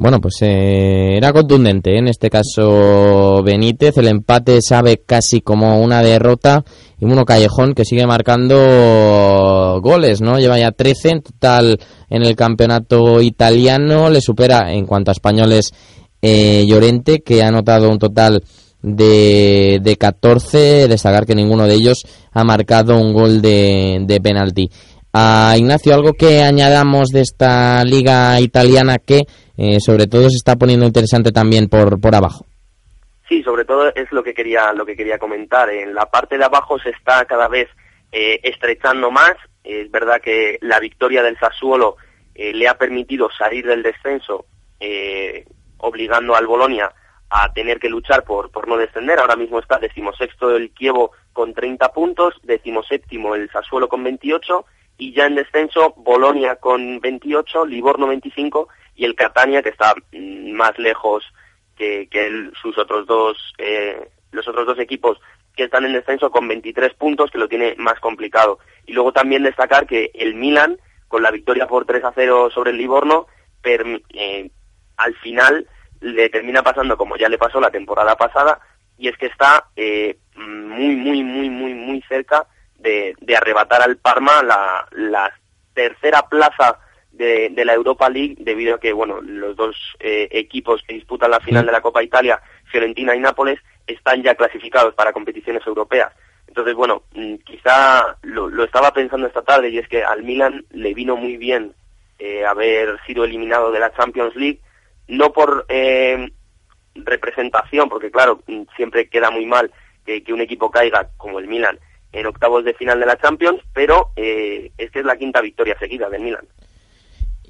Bueno, pues eh, era contundente ¿eh? en este caso Benítez. El empate sabe casi como una derrota. Y uno Callejón que sigue marcando goles, ¿no? Lleva ya 13 en total en el campeonato italiano. Le supera en cuanto a españoles eh, Llorente, que ha anotado un total de, de 14. Destacar que ninguno de ellos ha marcado un gol de, de penalti. A Ignacio, algo que añadamos de esta liga italiana que eh, sobre todo se está poniendo interesante también por, por abajo. Sí, sobre todo es lo que quería lo que quería comentar. En la parte de abajo se está cada vez eh, estrechando más. Es verdad que la victoria del Sassuolo eh, le ha permitido salir del descenso, obligando al Bolonia a tener que luchar por, por no descender. Ahora mismo está decimosexto el Kievo con 30 puntos, decimoséptimo el Sassuolo con 28 y ya en descenso Bolonia con 28, Livorno 25 y el Catania que está mm, más lejos que, sus otros dos eh, los otros dos equipos que están en descenso con 23 puntos que lo tiene más complicado. Y luego también destacar que el Milan con la victoria por 3 a 0 sobre el Livorno eh, al final le termina pasando como ya le pasó la temporada pasada y es que está eh, muy muy muy muy muy cerca de, de arrebatar al Parma la, la tercera plaza de, de la Europa League debido a que bueno los dos eh, equipos que disputan la final de la Copa Italia, Fiorentina y Nápoles, están ya clasificados para competiciones europeas. Entonces, bueno, mm, quizá lo, lo estaba pensando esta tarde y es que al Milan le vino muy bien eh, haber sido eliminado de la Champions League, no por eh, representación, porque claro, mm, siempre queda muy mal que, que un equipo caiga como el Milan en octavos de final de la Champions, pero eh, esta es la quinta victoria seguida del Milan.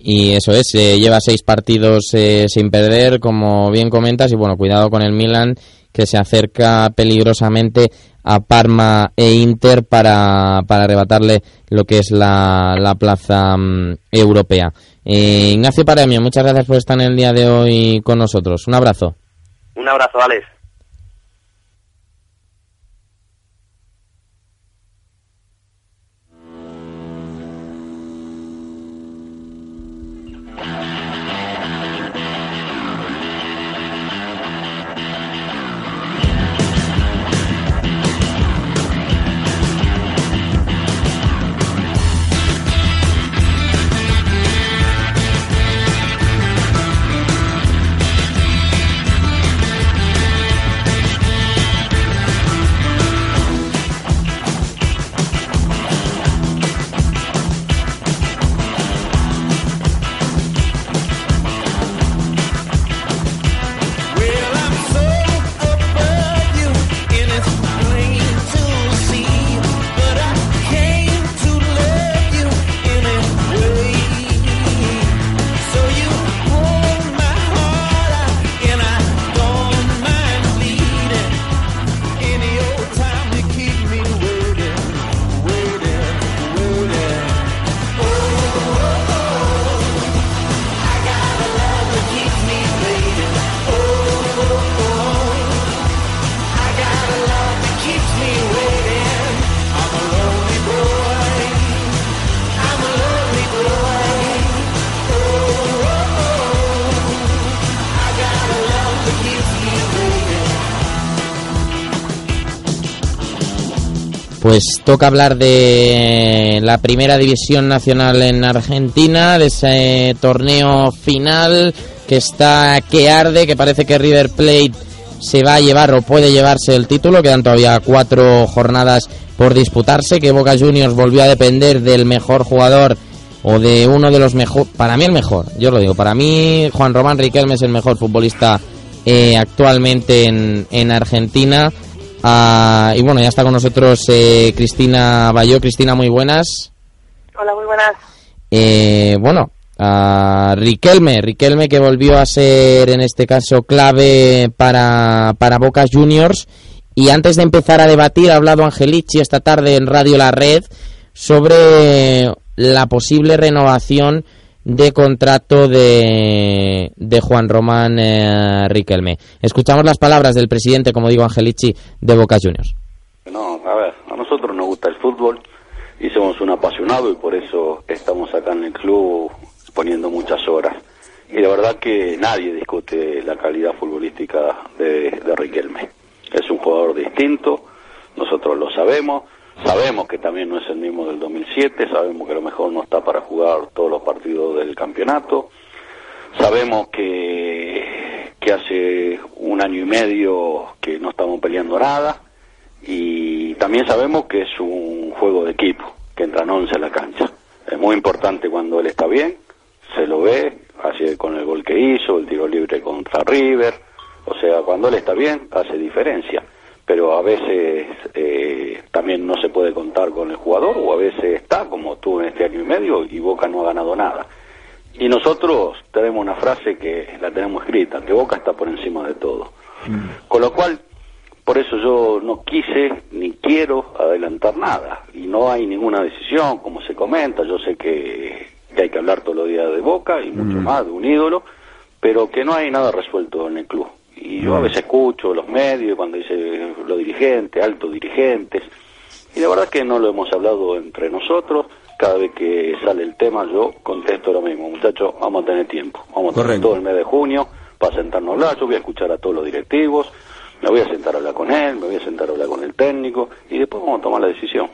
Y eso es, eh, lleva seis partidos eh, sin perder, como bien comentas, y bueno, cuidado con el Milan, que se acerca peligrosamente a Parma e Inter para, para arrebatarle lo que es la, la plaza mm, europea. Eh, Ignacio Paramio, muchas gracias por estar en el día de hoy con nosotros. Un abrazo. Un abrazo, Alex. Pues toca hablar de la primera división nacional en Argentina, de ese torneo final que está que arde, que parece que River Plate se va a llevar o puede llevarse el título, quedan todavía cuatro jornadas por disputarse, que Boca Juniors volvió a depender del mejor jugador o de uno de los mejor, para mí el mejor, yo lo digo, para mí Juan Román Riquelme es el mejor futbolista eh, actualmente en, en Argentina. Ah, y bueno, ya está con nosotros eh, Cristina Bayó. Cristina, muy buenas. Hola, muy buenas. Eh, bueno, a Riquelme, Riquelme que volvió a ser en este caso clave para, para Boca Juniors. Y antes de empezar a debatir, ha hablado Angelici esta tarde en Radio La Red sobre la posible renovación de contrato de, de Juan Román eh, Riquelme. Escuchamos las palabras del presidente, como digo, Angelici, de Boca Juniors. No, a ver, a nosotros nos gusta el fútbol y somos un apasionado y por eso estamos acá en el club poniendo muchas horas. Y la verdad que nadie discute la calidad futbolística de, de Riquelme. Es un jugador distinto, nosotros lo sabemos, sabemos que también no es el mismo del 2007, sabemos que a lo mejor no está para jugar todos los partidos del campeonato, sabemos que, que hace un año y medio que no estamos peleando nada y también sabemos que es un juego de equipo, que entran 11 a la cancha. Es muy importante cuando él está bien, se lo ve, así con el gol que hizo, el tiro libre contra River, o sea, cuando él está bien hace diferencia, pero a veces eh, también no se puede contar con el jugador o a veces está como tú en este año y medio y Boca no ha ganado nada. Y nosotros tenemos una frase que la tenemos escrita, que Boca está por encima de todo. Con lo cual, por eso yo no quise ni quiero adelantar nada y no hay ninguna decisión, como se comenta, yo sé que, que hay que hablar todos los días de Boca y mucho más de un ídolo, pero que no hay nada resuelto en el club. Y yo a veces escucho los medios cuando dice los dirigentes, altos dirigentes, y la verdad que no lo hemos hablado entre nosotros. Cada vez que sale el tema yo contesto lo mismo, muchachos, vamos a tener tiempo, vamos a tener todo el mes de junio para sentarnos a hablar, yo voy a escuchar a todos los directivos, me voy a sentar a hablar con él, me voy a sentar a hablar con el técnico y después vamos a tomar la decisión.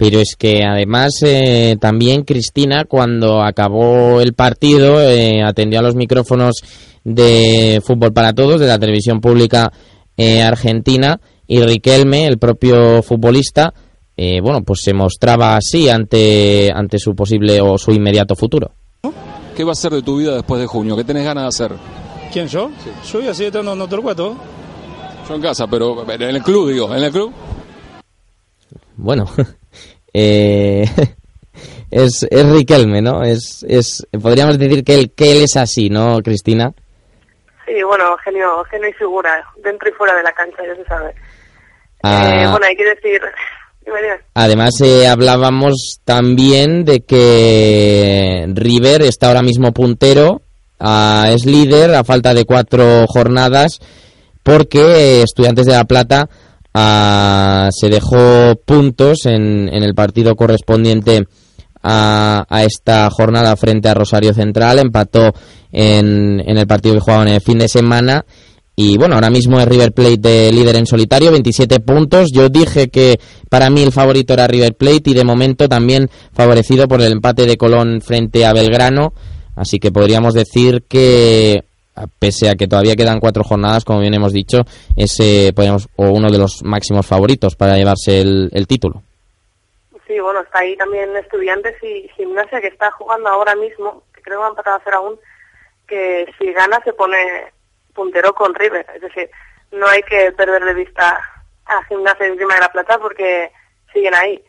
Pero es que además eh, también Cristina, cuando acabó el partido, eh, atendió a los micrófonos de Fútbol para Todos, de la televisión pública eh, argentina, y Riquelme, el propio futbolista, eh, bueno, pues se mostraba así ante, ante su posible o su inmediato futuro. ¿Qué va a ser de tu vida después de junio? ¿Qué tenés ganas de hacer? ¿Quién yo? Yo voy a seguir estando en Torcuato. Yo en casa, pero en el club, digo, en el club. Bueno, eh, es, es Riquelme, ¿no? Es, es, podríamos decir que él, que él es así, ¿no, Cristina? Sí, bueno, genio, genio y figura, dentro y fuera de la cancha, ya se sabe. Ah. Eh, bueno, hay que decir... Además, eh, hablábamos también de que River está ahora mismo puntero, ah, es líder a falta de cuatro jornadas, porque Estudiantes de La Plata ah, se dejó puntos en, en el partido correspondiente a, esta jornada frente a Rosario Central, empató en, en el partido que jugaban el fin de semana. Y bueno, ahora mismo es River Plate de líder en solitario, 27 puntos. Yo dije que para mí el favorito era River Plate y de momento también favorecido por el empate de Colón frente a Belgrano. Así que podríamos decir que, pese a que todavía quedan cuatro jornadas, como bien hemos dicho, es eh, podríamos, o uno de los máximos favoritos para llevarse el, el título. Sí, bueno, está ahí también Estudiantes y Gimnasia que está jugando ahora mismo, que creo que va a empatar a hacer aún, que si gana se pone puntero con River. Es decir, no hay que perder de vista a Gimnasia encima de la Plata porque siguen ahí.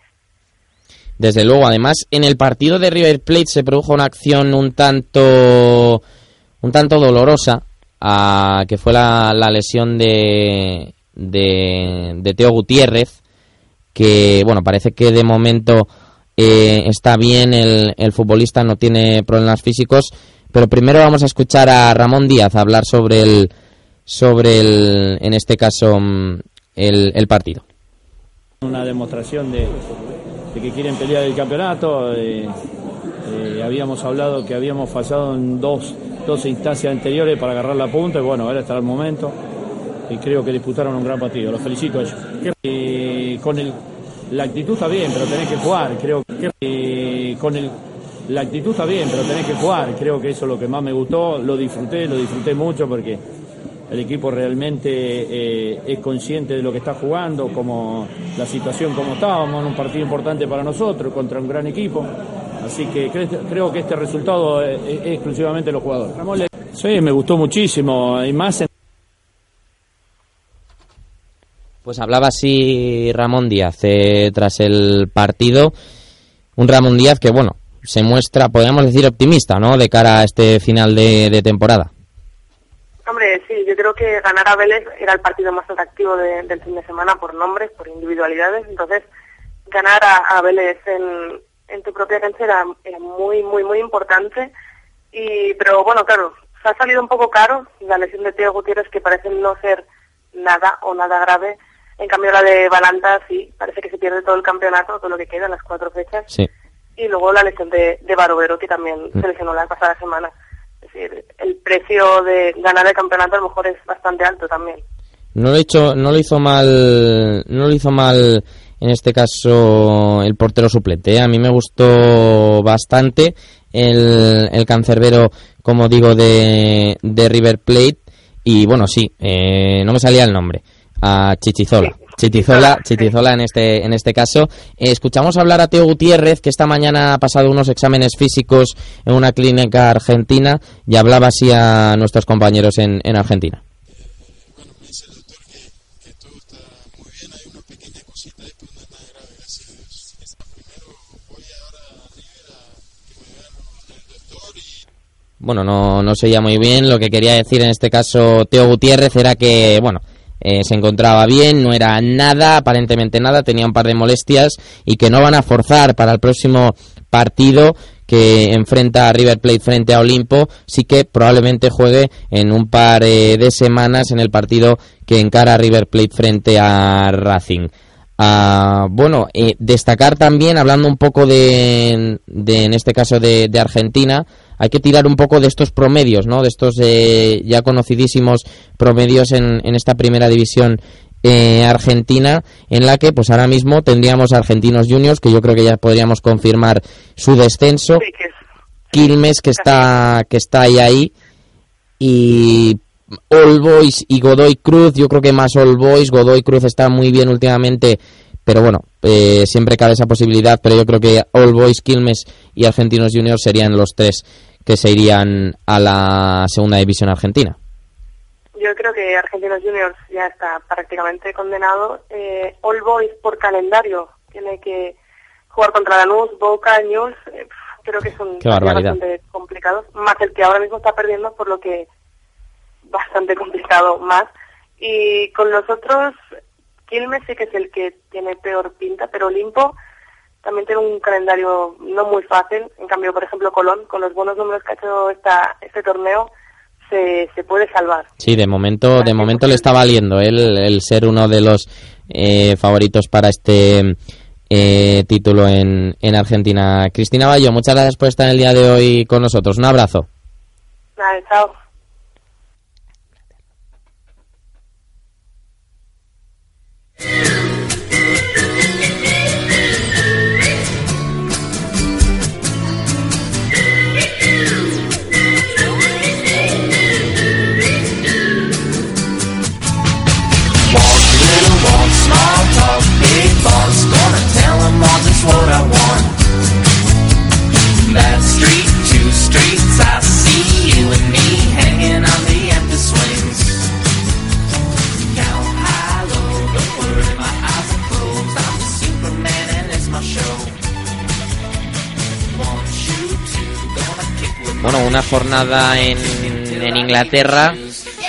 Desde luego, además, en el partido de River Plate se produjo una acción un tanto, un tanto dolorosa, ah, que fue la, la lesión de, de, Teo Gutiérrez, que, bueno, parece que de momento eh, está bien, el, el futbolista no tiene problemas físicos, pero primero vamos a escuchar a Ramón Díaz hablar sobre el, sobre el, en este caso, mm, el, el partido. Una demostración de, de que quieren pelear el campeonato. eh, eh, habíamos hablado que habíamos fallado en dos, dos instancias anteriores para agarrar la punta y bueno, ahora está el momento y creo que disputaron un gran partido. Los felicito a ellos. Eh, con, el, la actitud está bien, pero tenés que jugar. Creo eh, con el la actitud está bien, pero tenés que jugar. Creo que eso es lo que más me gustó. Lo disfruté, lo disfruté mucho porque el equipo realmente eh, es consciente de lo que está jugando, como la situación como estábamos, en un partido importante para nosotros contra un gran equipo. Así que creo que este resultado es, exclusivamente de los jugadores. Sí, me gustó muchísimo y más en Pues hablaba así Ramón Díaz eh, tras el partido. Un Ramón Díaz que, bueno, se muestra, podríamos decir, optimista, ¿no? De cara a este final de, temporada. Hombre, sí, yo creo que ganar a Vélez era el partido más atractivo del fin de semana por nombres, por individualidades. Entonces, ganar a, Vélez en, en, tu propia cancha era, muy, muy, muy importante. Y, pero bueno, claro, se ha salido un poco caro la lesión de Teo Gutiérrez, que parece no ser nada o nada grave. En cambio, la de Balanta sí, parece que se pierde todo el campeonato, todo lo que queda, las cuatro fechas. Sí y luego la lesión de, de Barovero, que también mm. se lesionó la pasada semana. Es decir, el precio de ganar el campeonato a lo mejor es bastante alto también. No lo, hecho, no lo hizo mal, no lo hizo mal en este caso el portero suplente. ¿eh? A mí me gustó bastante el, el cancerbero, como digo, de, de River Plate. Y bueno, sí, eh, no me salía el nombre. A Chichizola. Chitizola, Chitizola en este, en este caso. Eh, escuchamos hablar a Teo Gutiérrez, que esta mañana ha pasado unos exámenes físicos en una clínica argentina y hablaba así a nuestros compañeros en, en Argentina. Bueno, no, no se oía muy bien. Lo que quería decir en este caso Teo Gutiérrez era que, bueno, eh, se encontraba bien, no era nada, aparentemente nada, tenía un par de molestias y que no van a forzar para el próximo partido que enfrenta a River Plate frente a Olimpo, sí que probablemente juegue en un par eh, de semanas en el partido que encara River Plate frente a Racing. Ah, bueno, eh, destacar también, hablando un poco de, de en este caso de, de Argentina, hay que tirar un poco de estos promedios, ¿no? De estos eh, ya conocidísimos promedios en, en esta primera división eh, argentina, en la que pues ahora mismo tendríamos Argentinos Juniors, que yo creo que ya podríamos confirmar su descenso, Quilmes que está que está ahí ahí y All Boys y Godoy Cruz, yo creo que más All Boys, Godoy Cruz está muy bien últimamente pero bueno, eh, siempre cabe esa posibilidad, pero yo creo que All Boys, Quilmes y Argentinos Juniors serían los tres que se irían a la segunda división argentina. Yo creo que Argentinos Juniors ya está prácticamente condenado. Eh, All Boys por calendario tiene que jugar contra Lanús, Boca, News. Eh, creo que son bastante complicados. Más el que ahora mismo está perdiendo, por lo que bastante complicado más. Y con los otros, Quilmes sí que es el que tiene peor pinta, pero Olimpo también tiene un calendario no muy fácil. En cambio, por ejemplo, Colón, con los buenos números que ha hecho esta, este torneo, se, se puede salvar. Sí, de momento, de momento le está valiendo el, el ser uno de los eh, favoritos para este eh, título en, en Argentina. Cristina Bayo, muchas gracias por estar el día de hoy con nosotros. Un abrazo. Vale, chao. Walk, little walk, small talk, big boss. Gonna all just what I. una jornada en, en Inglaterra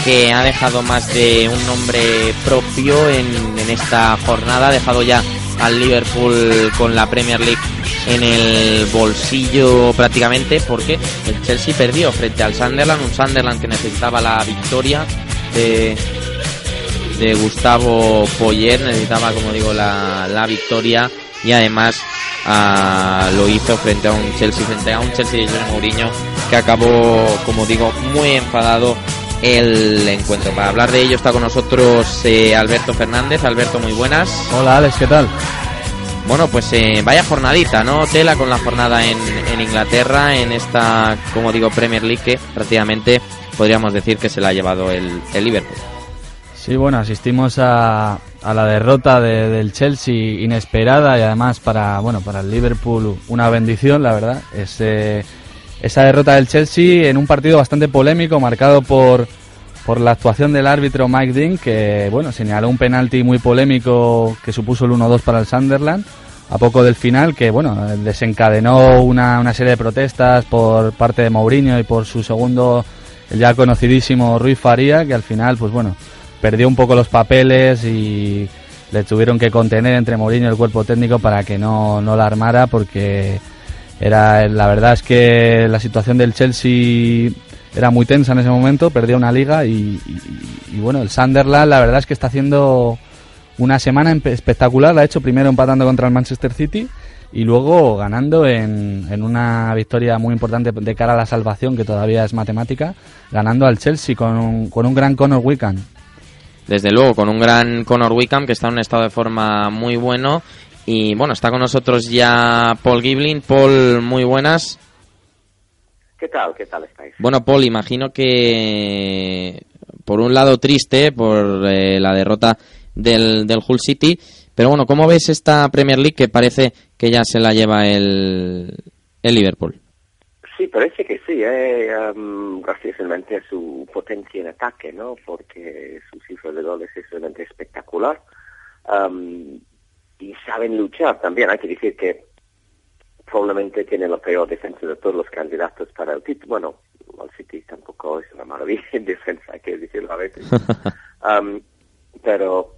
que ha dejado más de un nombre propio en, esta jornada, ha dejado ya al Liverpool con la Premier League en el bolsillo prácticamente porque el Chelsea perdió frente al Sunderland, un Sunderland que necesitaba la victoria de, de Gustavo Poyer, necesitaba como digo la, la victoria y además ah, lo hizo frente a un Chelsea, frente a un Chelsea de José Mourinho que acabó como digo muy enfadado el encuentro. Para hablar de ello está con nosotros eh, Alberto Fernández. Alberto, muy buenas. Hola Alex, ¿qué tal? Bueno, pues eh, vaya jornadita, ¿no? Tela con la jornada en, en Inglaterra, en esta, como digo, Premier League, que prácticamente podríamos decir que se la ha llevado el, el Liverpool. Sí, bueno, asistimos a, a la derrota de- del Chelsea inesperada y además para, bueno, para el Liverpool una bendición, la verdad. Ese, esa derrota del Chelsea en un partido bastante polémico, marcado por, por la actuación del árbitro Mike Dean, que, bueno, señaló un penalti muy polémico que supuso el 1-2 para el Sunderland a poco del final, que, bueno, desencadenó una, una serie de protestas por parte de Mourinho y por su segundo, el ya conocidísimo Ruiz Faría, que al final, pues bueno, perdió un poco los papeles y le tuvieron que contener entre Mourinho y el cuerpo técnico para que no, no la armara porque era la verdad es que la situación del Chelsea era muy tensa en ese momento, perdía una liga y, bueno, el Sunderland la verdad es que está haciendo una semana espectacular, la ha hecho primero empatando contra el Manchester City y luego ganando en, en una victoria muy importante de cara a la salvación que todavía es matemática, ganando al Chelsea con un, con un gran Conor Wickham. Desde luego, con un gran Conor Wickham que está en un estado de forma muy bueno. Y bueno, está con nosotros ya Paul Giblin. Paul, muy buenas. ¿Qué tal? ¿Qué tal estáis? Bueno, Paul, imagino que por un lado triste por eh, la derrota del, del Hull City, pero bueno, ¿cómo ves esta Premier League que parece que ya se la lleva el, el Liverpool? Sí, parece que sí, eh, um, graciosamente a su potencia en ataque, ¿no? Porque su cifra de goles es realmente espectacular. Um, y saben luchar también. Hay que decir que probablemente tiene la peor defensa de todos los candidatos para el título. Bueno, el City tampoco es una maravilla en defensa, hay que decirlo a veces. Um, pero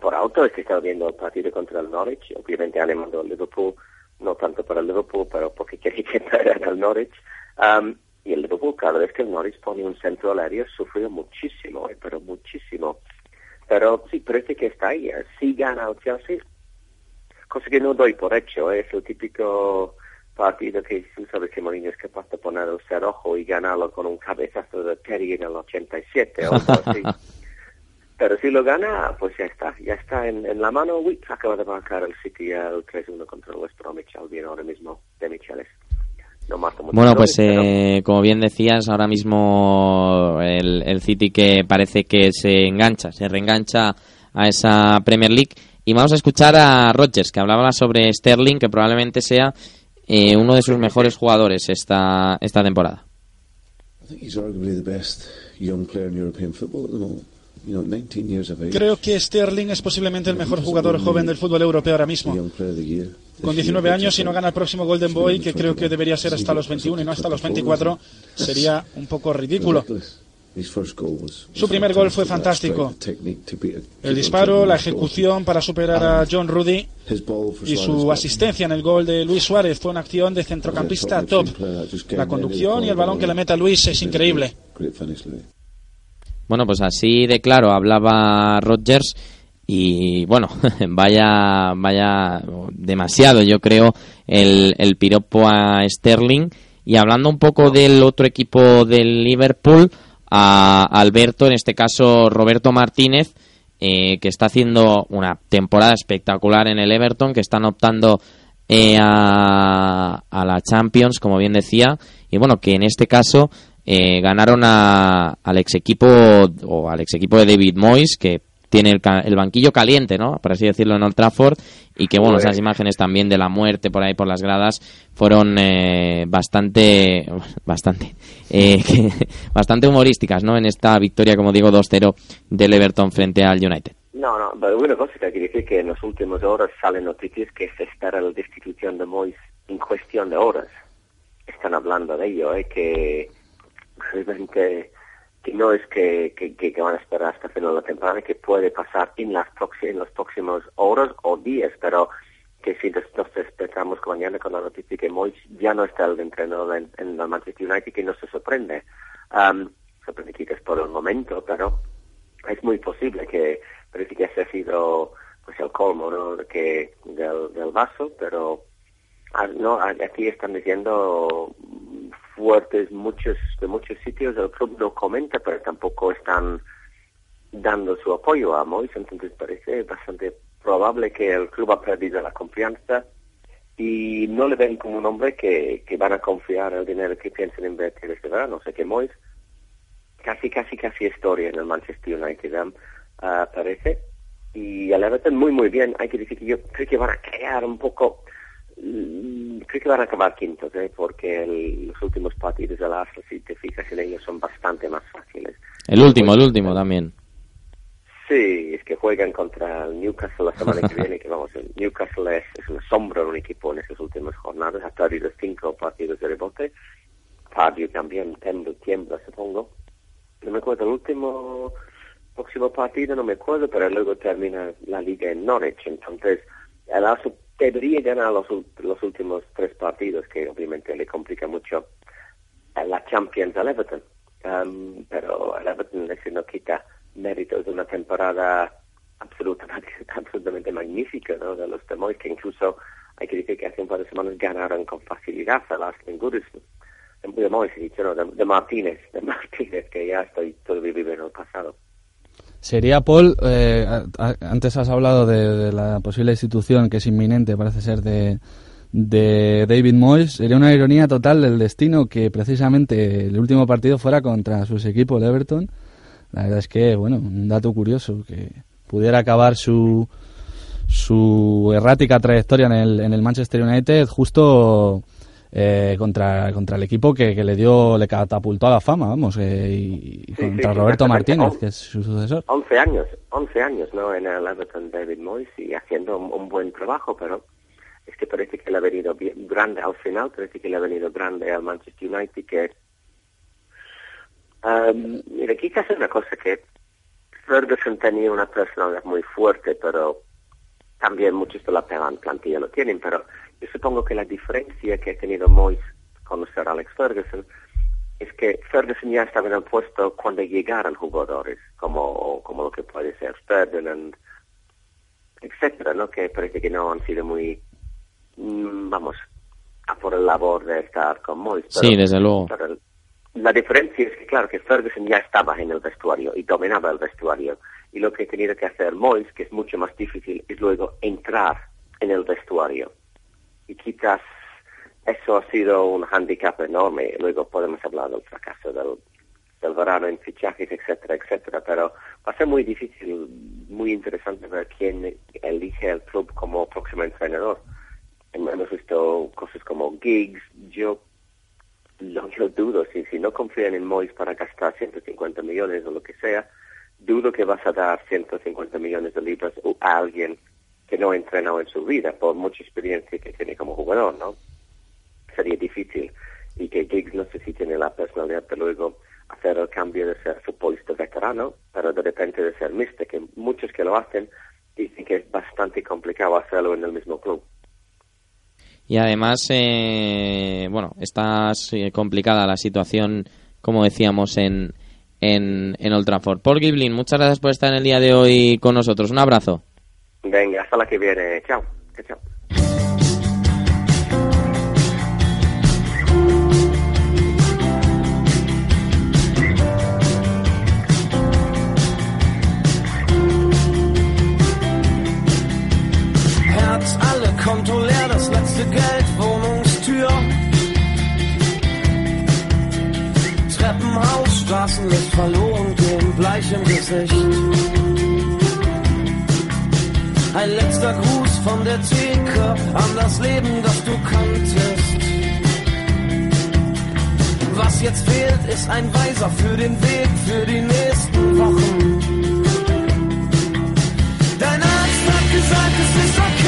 por auto es que estaba viendo el partido contra el Norwich, obviamente animando al Liverpool, no tanto para el Liverpool, pero porque quería que perdiera el Norwich. Um, y el Liverpool, cada vez que el Norwich pone un centro al área, sufrió muchísimo, eh, pero muchísimo. Pero sí, parece que está ahí. eh. Si gana el Chelsea, cosa que no doy por hecho, eh, es el típico partido que tú sabes que Mourinho es capaz de poner el cerrojo y ganarlo con un cabezazo de Terry en el 87 o así. Pero si lo gana, pues ya está, ya está en, en la mano. Uy, acaba de marcar el City el 3-1 contra el West Bromwich Albion ahora mismo de Micheles. No marca mucho Bueno, pues eh, como bien decías, ahora mismo el, el City que parece que se engancha, se reengancha a esa Premier League. Y vamos a escuchar a Rodgers, que hablaba sobre Sterling, que probablemente sea eh, uno de sus mejores jugadores esta, esta temporada. I think he's arguably the best young player in European football at the moment. You know, 19 years of age. Creo que Sterling es posiblemente el mejor jugador joven del fútbol europeo ahora mismo. Con 19 años, si no gana el próximo Golden Boy, que creo que debería ser hasta los 21 y no hasta los 24, sería un poco ridículo. Su primer gol fue fantástico. El disparo, la ejecución para superar a John Rudy y su asistencia en el gol de Luis Suárez fue una acción de centrocampista top. La conducción y el balón que le mete a Luis es increíble. Bueno, pues así de claro hablaba Rodgers y bueno, vaya, vaya demasiado yo creo el, el piropo a Sterling. Y hablando un poco del otro equipo del Liverpool, a Alberto, en este caso Roberto Martínez, eh, que está haciendo una temporada espectacular en el Everton, que están optando eh, a, a la Champions, como bien decía, y bueno, que en este caso eh, ganaron a, al ex equipo o al ex equipo de David Moyes, que tiene el, el banquillo caliente, ¿no? Por así decirlo, en Old Trafford, y que bueno, esas imágenes también de la muerte por ahí por las gradas fueron eh, bastante, bastante, eh, bastante humorísticas, ¿no? En esta victoria, como digo, 2-0 del Everton frente al United. No, no, pero una cosa que hay que decir que en las últimas horas salen noticias que se espera la destitución de Moyes en cuestión de horas. Están hablando de ello, ¿eh? que realmente que no es que, que, van a esperar hasta final de la temporada, que puede pasar en las, en las próximas horas o días, pero que si nos despertamos mañana con la noticia que Moyes ya no está el entrenador en, en la Manchester United, que no se sorprende. Um, sorprende quizás por el momento, pero es muy posible que parece que ese ha sido pues el colmo ¿no? Que del, del vaso pero ah, no aquí están diciendo fuertes muchos de muchos sitios el club no comenta pero tampoco están dando su apoyo a Mois entonces parece bastante probable que el club ha perdido la confianza y no le ven como un hombre que, que van a confiar el dinero que piensan invertir este verano. O sea que Moyes, casi, casi, casi historia en el Manchester United, um, ah, parece. Y el Everton muy, muy bien. Hay que decir que yo creo que van a crear un poco creo que van a acabar quintos, ¿eh? porque el, los últimos partidos del Arsenal, si te fijas en ellos, son bastante más fáciles. El último, el último también. Sí, es que juegan contra el Newcastle la semana que viene, que vamos, el Newcastle es, es una sombra de un equipo en esas últimas jornadas, ha perdido cinco partidos de rebote, Pardew también tiembla, tiembla, supongo. No me acuerdo, el último próximo partido no me acuerdo, pero luego termina la liga en Norwich, entonces el Arsenal debería ganar los, los últimos tres partidos, que obviamente le complica mucho la Champions al Everton. Um, pero el Everton ese no quita méritos de una temporada absolutamente, absolutamente magnífica ¿no? de los Moyes, que incluso hay que decir que hace un par de semanas ganaron con facilidad a las Goodison. De Moyes, dicho, ¿no? de, de, Martínez, de Martínez, que ya estoy todavía viviendo en el pasado. Sería, Paul, eh, antes has hablado de, la posible institución que es inminente, parece ser, de, de David Moyes. Sería una ironía total del destino que precisamente el último partido fuera contra sus equipos, el Everton. La verdad es que, bueno, un dato curioso, que pudiera acabar su, su errática trayectoria en el, en el Manchester United justo eh, contra, contra el equipo que, que, le dio, le catapultó a la fama, vamos, eh, y, contra Roberto Martínez, que es su sucesor. 11 años, 11 años, ¿no? En el Everton David Moyes y haciendo un, buen trabajo, pero es que parece que le ha venido bien, grande al final, parece que le ha venido grande al Manchester United, que um, mira, quizás es una cosa que Ferguson tenía una personalidad muy fuerte, pero también muchos de la plantilla lo tienen, pero yo supongo que la diferencia que ha tenido Moyes con Sir Alex Ferguson es que Ferguson ya estaba en el puesto cuando llegaron jugadores, como, como lo que puede ser Ferdinand, etcétera, ¿no? Que parece que no han sido muy, mm, vamos, a por el labor de estar con Moyes. sí, desde luego. la diferencia es que, claro, que Ferguson ya estaba en el vestuario y dominaba el vestuario. Y lo que ha tenido que hacer Moyes, que es mucho más difícil, es luego entrar en el vestuario y quizás eso ha sido un handicap enorme. Luego podemos hablar del fracaso del, del verano en fichajes, etcétera, etcétera. Pero va a ser muy difícil, muy interesante ver quién elige el club como próximo entrenador. Hemos visto cosas como gigs. Yo, lo, dudo, si, si no confían en Moyes para gastar 150 millones o lo que sea, dudo que vas a dar 150 millones de libras a alguien que no ha entrenado en su vida por mucha experiencia que tiene como jugador, ¿no? Sería difícil y que Giggs no sé si tiene la personalidad de luego hacer el cambio de ser futbolista veterano, pero de repente de ser mister, que muchos que lo hacen dicen que es bastante complicado hacerlo en el mismo club. Y además, eh, bueno, está complicada la situación, como decíamos, en, en, en Old Trafford. Paul Giblin, muchas gracias por estar en el día de hoy con nosotros. Un abrazo. Venga, hasta la que viene. Chao. Chao. Herz, alle Konto leer, das letzte Geld, Wohnungstür. Treppenhaus, Straßenlicht verloren, gehen bleich im Gesicht. Ein letzter Gruß von der Theke an das Leben, das du kanntest. Was jetzt fehlt, ist ein Weiser für den Weg, für die nächsten Wochen. Dein Arzt hat gesagt, es ist okay,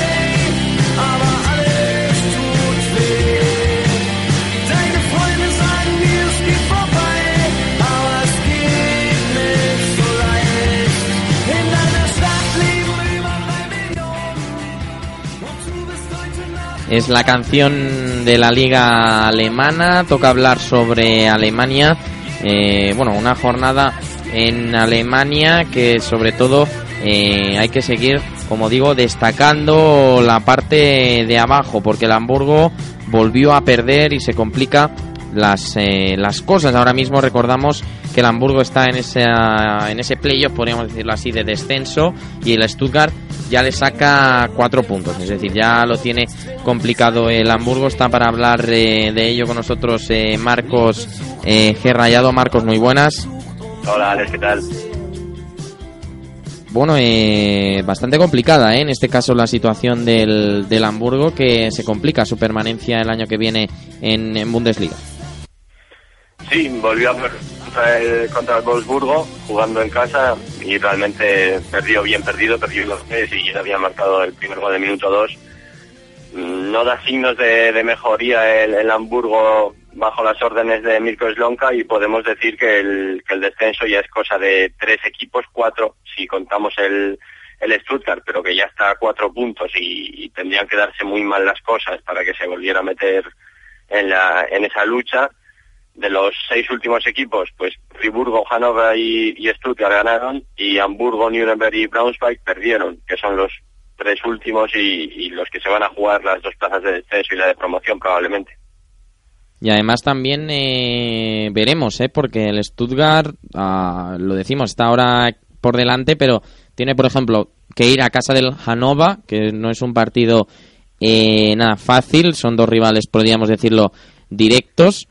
Es la canción de la liga alemana, toca hablar sobre Alemania. Eh, bueno, una jornada en Alemania que sobre todo eh, hay que seguir, como digo, destacando la parte de abajo, porque el Hamburgo volvió a perder y se complica las, eh, las cosas. Ahora mismo recordamos que el Hamburgo está en, esa, en ese playoff, podríamos decirlo así, de descenso y el Stuttgart ya le saca cuatro puntos. Es decir, ya lo tiene complicado el Hamburgo. Está para hablar de, de ello con nosotros eh, Marcos eh, G. Rayado. Marcos, muy buenas. Hola, Alex, ¿qué tal? Bueno, eh, bastante complicada ¿eh? en este caso la situación del, del Hamburgo que se complica su permanencia el año que viene en, en Bundesliga. Sí, volvió a contra el, contra Wolfsburgo jugando en casa y realmente perdió bien perdido, perdió los tres y ya había marcado el primer gol de minuto dos. Mm, No da signos de, mejoría el, el Hamburgo bajo las órdenes de Mirko Slonka y podemos decir que el, el descenso ya es cosa de tres equipos, cuatro si contamos el, el Stuttgart, pero que ya está a cuatro puntos y, y tendrían que darse muy mal las cosas para que se volviera a meter en, la, en esa lucha. De los seis últimos equipos, pues Friburgo, Hannover y, Stuttgart ganaron y Hamburgo, Nuremberg y Braunschweig perdieron, que son los tres últimos y, y los que se van a jugar las dos plazas de descenso y la de promoción probablemente. Y además también eh, veremos, ¿eh? porque el Stuttgart, ah, lo decimos, está ahora por delante, pero tiene, por ejemplo, que ir a casa del Hannover, que no es un partido eh, nada fácil, son dos rivales, podríamos decirlo, directos.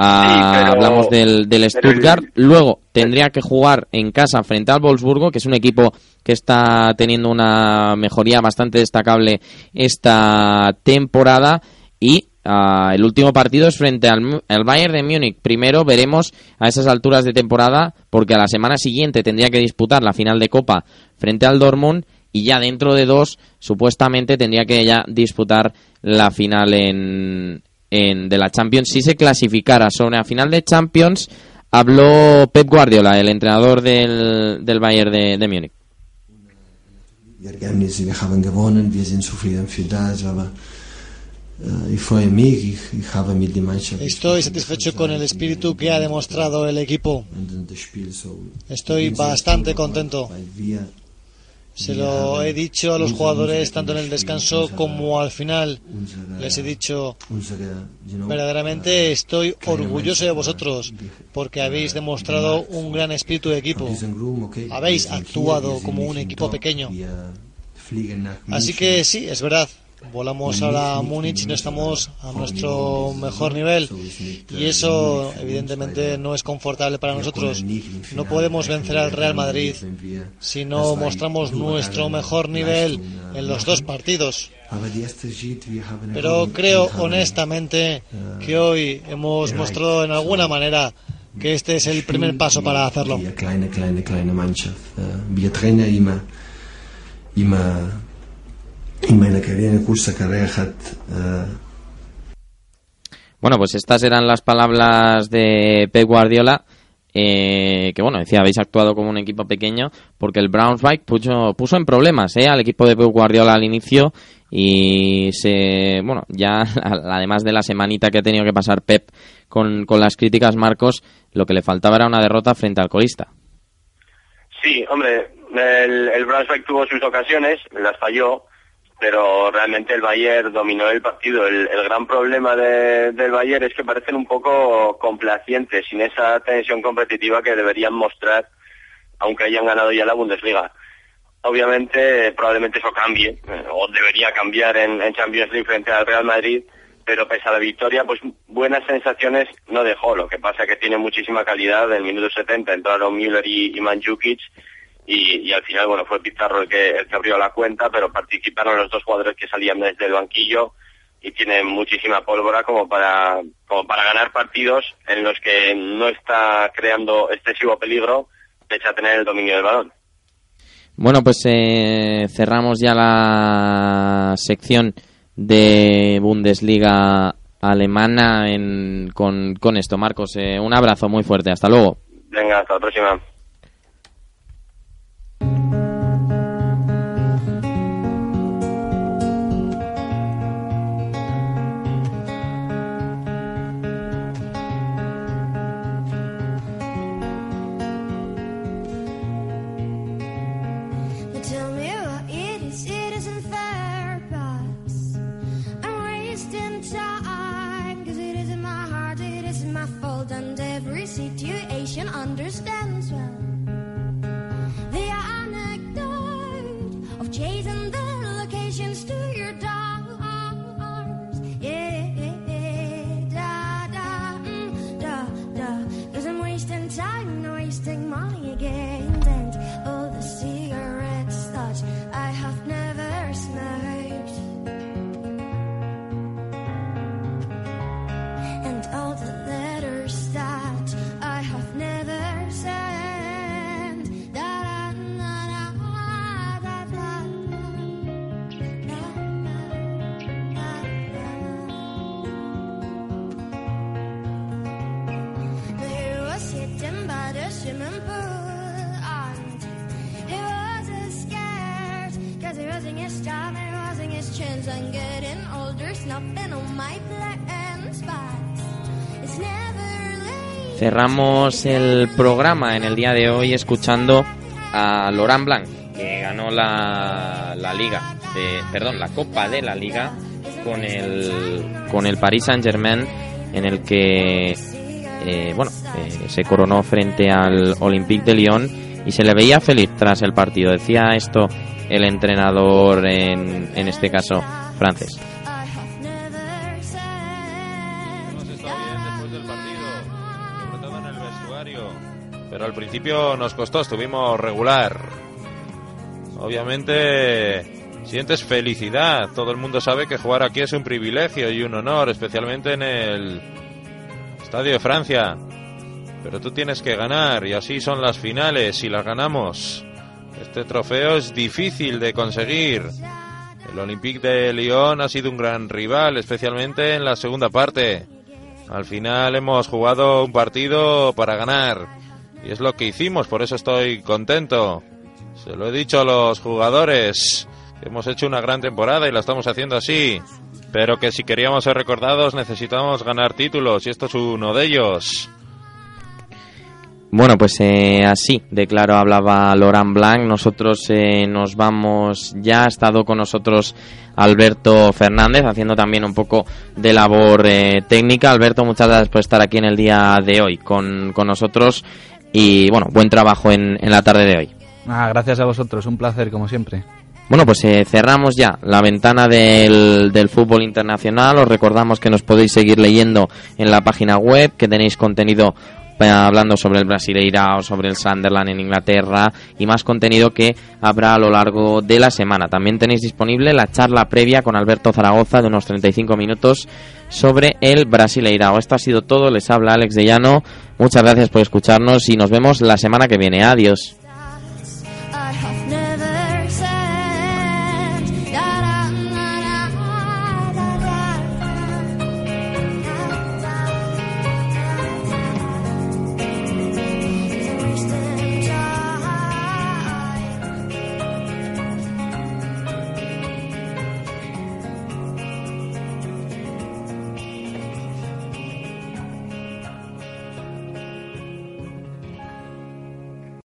Ah, pero- hablamos del, del Stuttgart. el- Luego tendría que jugar en casa frente al Wolfsburgo, que es un equipo que está teniendo una mejoría bastante destacable esta temporada. Y ah, el último partido es frente al, al Bayern de Múnich. Primero veremos a esas alturas de temporada, porque a la semana siguiente tendría que disputar la final de Copa frente al Dortmund. Y ya dentro de dos, supuestamente tendría que ya disputar la final en, en- de la Champions si se clasificara. Sobre la final de Champions habló Pep Guardiola, el entrenador del, del Bayern de, de Múnich. Ergebnisse, wir haben gewonnen, wir sind zufrieden für das, aber Estoy satisfecho con el espíritu que ha demostrado el equipo. Estoy bastante contento. Se lo he dicho a los jugadores tanto en el descanso como al final. Les he dicho, verdaderamente estoy orgulloso de vosotros porque habéis demostrado un gran espíritu de equipo. Habéis actuado como un equipo pequeño. Así que sí, es verdad. Volamos ahora a Múnich y no estamos a nuestro mejor nivel. Y eso, evidentemente, no es confortable para nosotros. No podemos vencer al Real Madrid si no mostramos nuestro mejor nivel en los dos partidos. Pero creo honestamente que hoy hemos mostrado en alguna manera que este es el primer paso para hacerlo. Eine kurze Karriere hat, äh, Bueno, pues estas eran las palabras de Pep Guardiola. eh, que bueno, decía, habéis actuado como un equipo pequeño porque el Braunschweig puso, puso en problemas eh, al equipo de Pep Guardiola al inicio y se, bueno, ya además de la semanita que ha tenido que pasar Pep con, con las críticas Marcos, lo que le faltaba era una derrota frente al colista. Sí, hombre, el, el Braunschweig tuvo sus ocasiones, las falló, pero realmente el Bayern dominó el partido. El, el gran problema de- del Bayern es que parecen un poco complacientes, sin esa tensión competitiva que deberían mostrar, aunque hayan ganado ya la Bundesliga. Obviamente, probablemente eso cambie, eh, o debería cambiar en, Champions League frente al Real Madrid, pero pese a la victoria, pues buenas sensaciones no dejó. Lo que pasa que tiene muchísima calidad. En el minuto 70 entraron Müller y, y Mandzukic, y, y al final, bueno, fue Pizarro el que, el que abrió la cuenta, pero participaron los dos jugadores que salían desde el banquillo y tienen muchísima pólvora como para, como para ganar partidos en los que no está creando excesivo peligro, pese a tener el dominio del balón. Bueno, pues eh, cerramos ya la sección de Bundesliga alemana en- con, con esto. Marcos, eh, un abrazo muy fuerte. Hasta luego. Venga, hasta la próxima. Cerramos el programa en el día de hoy escuchando a Laurent Blanc, que ganó la, la Liga, de, perdón, la Copa de la Liga con el, con el Paris Saint Germain, en el que eh, bueno, eh, se coronó frente al Olympique de Lyon y se le veía feliz tras el partido. Decía esto el entrenador, en, en este caso francés. Pero al principio nos costó, estuvimos regular. Obviamente sientes felicidad. Todo el mundo sabe que jugar aquí es un privilegio y un honor, especialmente en el Estadio de Francia. Pero tú tienes que ganar y así son las finales y las ganamos. Este trofeo es difícil de conseguir. El Olympique de Lyon ha sido un gran rival, especialmente en la segunda parte. Al final hemos jugado un partido para ganar. Y es lo que hicimos, por eso estoy contento. Se lo he dicho a los jugadores. Hemos hecho una gran temporada y la estamos haciendo así. Pero que si queríamos ser recordados necesitamos ganar títulos y esto es uno de ellos. Bueno, pues eh, así, de claro, hablaba Laurent Blanc. Nosotros eh, nos vamos, ya ha estado con nosotros Alberto Fernández, haciendo también un poco de labor eh, técnica. Alberto, muchas gracias por estar aquí en el día de hoy con, con nosotros y, bueno, buen trabajo en, en la tarde de hoy. Ah, gracias a vosotros, un placer como siempre. Bueno, pues eh, cerramos ya la ventana del, del fútbol internacional. Os recordamos que nos podéis seguir leyendo en la página web, que tenéis contenido hablando sobre el Brasileirao, sobre el Sunderland en Inglaterra y más contenido que habrá a lo largo de la semana. También tenéis disponible la charla previa con Alberto Zaragoza de unos 35 minutos sobre el Brasileirao. Esto ha sido todo. Les habla Alex de Llano. Muchas gracias por escucharnos y nos vemos la semana que viene. Adiós.